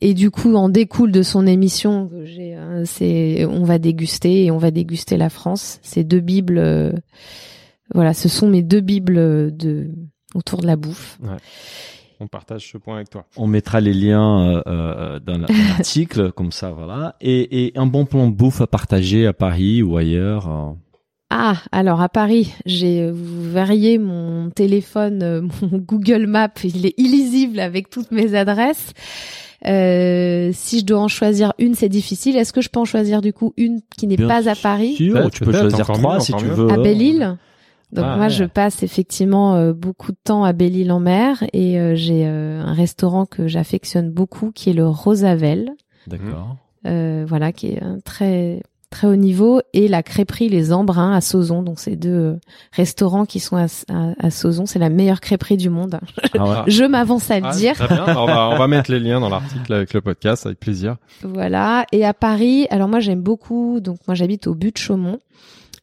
Et du coup, en découle de son émission que j'ai, euh, c'est on va déguster et on va déguster la France. Ces deux bibles, euh, voilà, ce sont mes deux bibles de autour de la bouffe. On partage ce point avec toi. On mettra les liens euh, euh, dans la- dans l'article comme ça, voilà. Et, et un bon plan de bouffe à partager à Paris ou ailleurs. euh. Ah, alors à Paris, j'ai euh, vous verriez mon téléphone, euh, mon Google Maps, il est illisible avec toutes mes adresses. Euh, si je dois en choisir une, c'est difficile. Est-ce que je peux en choisir du coup une qui n'est pas à Paris sûr, tu peux choisir trois mieux, si tu mieux. veux. À Belle-Île. Donc Ah, moi, ouais. je passe effectivement euh, beaucoup de temps à Belle-Île-en-Mer et euh, j'ai euh, un restaurant que j'affectionne beaucoup qui est le Rosavel, D'accord. euh, voilà, qui est un très très haut niveau et la crêperie Les Embruns à Sauzon. Donc c'est deux euh, restaurants qui sont à, à, à Sauzon. C'est la meilleure crêperie du monde. Ah ouais. Je m'avance à le Ah, dire. Très bien. On, va, on va mettre les liens dans l'article avec le podcast avec plaisir. Voilà. Et à Paris, alors moi j'aime beaucoup, donc moi j'habite au but de Chaumont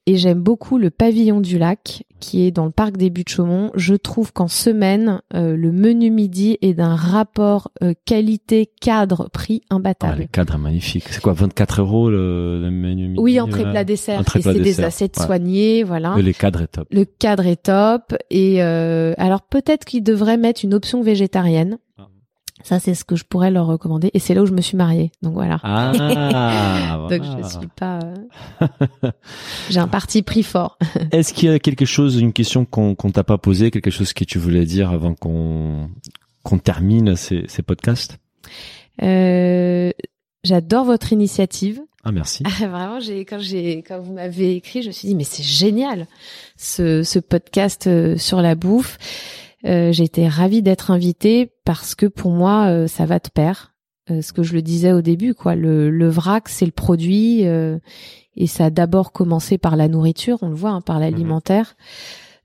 et j'aime beaucoup le pavillon du lac qui est dans le parc des buts de Chaumont. Je trouve qu'en semaine, euh, le menu midi est d'un rapport euh, qualité-cadre-prix Ah, imbattable. les cadres magnifiques. C'est quoi, 24 euros le, le menu midi oui, entrée là plat dessert. Entrée Et c'est des assiettes ouais. soignées, voilà. Et les cadres est top. Le cadre est top. Et euh, alors peut-être qu'ils devraient mettre une option végétarienne. Ah. Ça, c'est ce que je pourrais leur recommander. Et c'est là où je me suis mariée. Donc voilà. Ah, Donc voilà. je suis pas. euh, J'ai un parti pris fort. Est-ce qu'il y a quelque chose, une question qu'on qu'on t'a pas posée, quelque chose que tu voulais dire avant qu'on qu'on termine ces, ces podcasts? Euh, J'adore votre initiative. Ah merci. Ah, Vraiment, j'ai quand j'ai quand vous m'avez écrit, je me suis dit mais c'est génial ce ce podcast euh, sur la bouffe. Euh, j'ai été ravie d'être invitée parce que pour moi euh, ça va de pair. Euh, ce que je le disais au début quoi, le le vrac c'est le produit euh, et ça a d'abord commencé par la nourriture, on le voit hein, par l'alimentaire.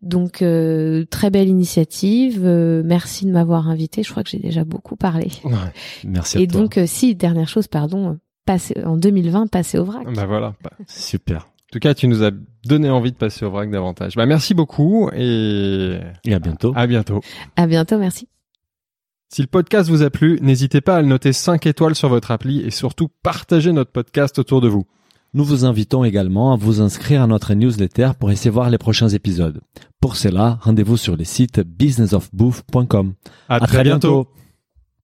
Donc euh, très belle initiative. Euh, merci de m'avoir invité. Je crois que j'ai déjà beaucoup parlé. Merci à Et toi. donc si dernière chose pardon, passer en 2020 passer au vrac. Bah voilà. Bah, Super. En tout cas, tu nous as donné envie de passer au vrac davantage. Bah merci beaucoup et Et à bientôt. à bientôt. À bientôt, merci. Si le podcast vous a plu, n'hésitez pas à le noter 5 étoiles sur votre appli et surtout partagez notre podcast autour de vous. Nous vous invitons également à vous inscrire à notre newsletter pour essayer voir les prochains épisodes. Pour cela, rendez-vous sur le site businessofbouffe.com. À, À très bientôt.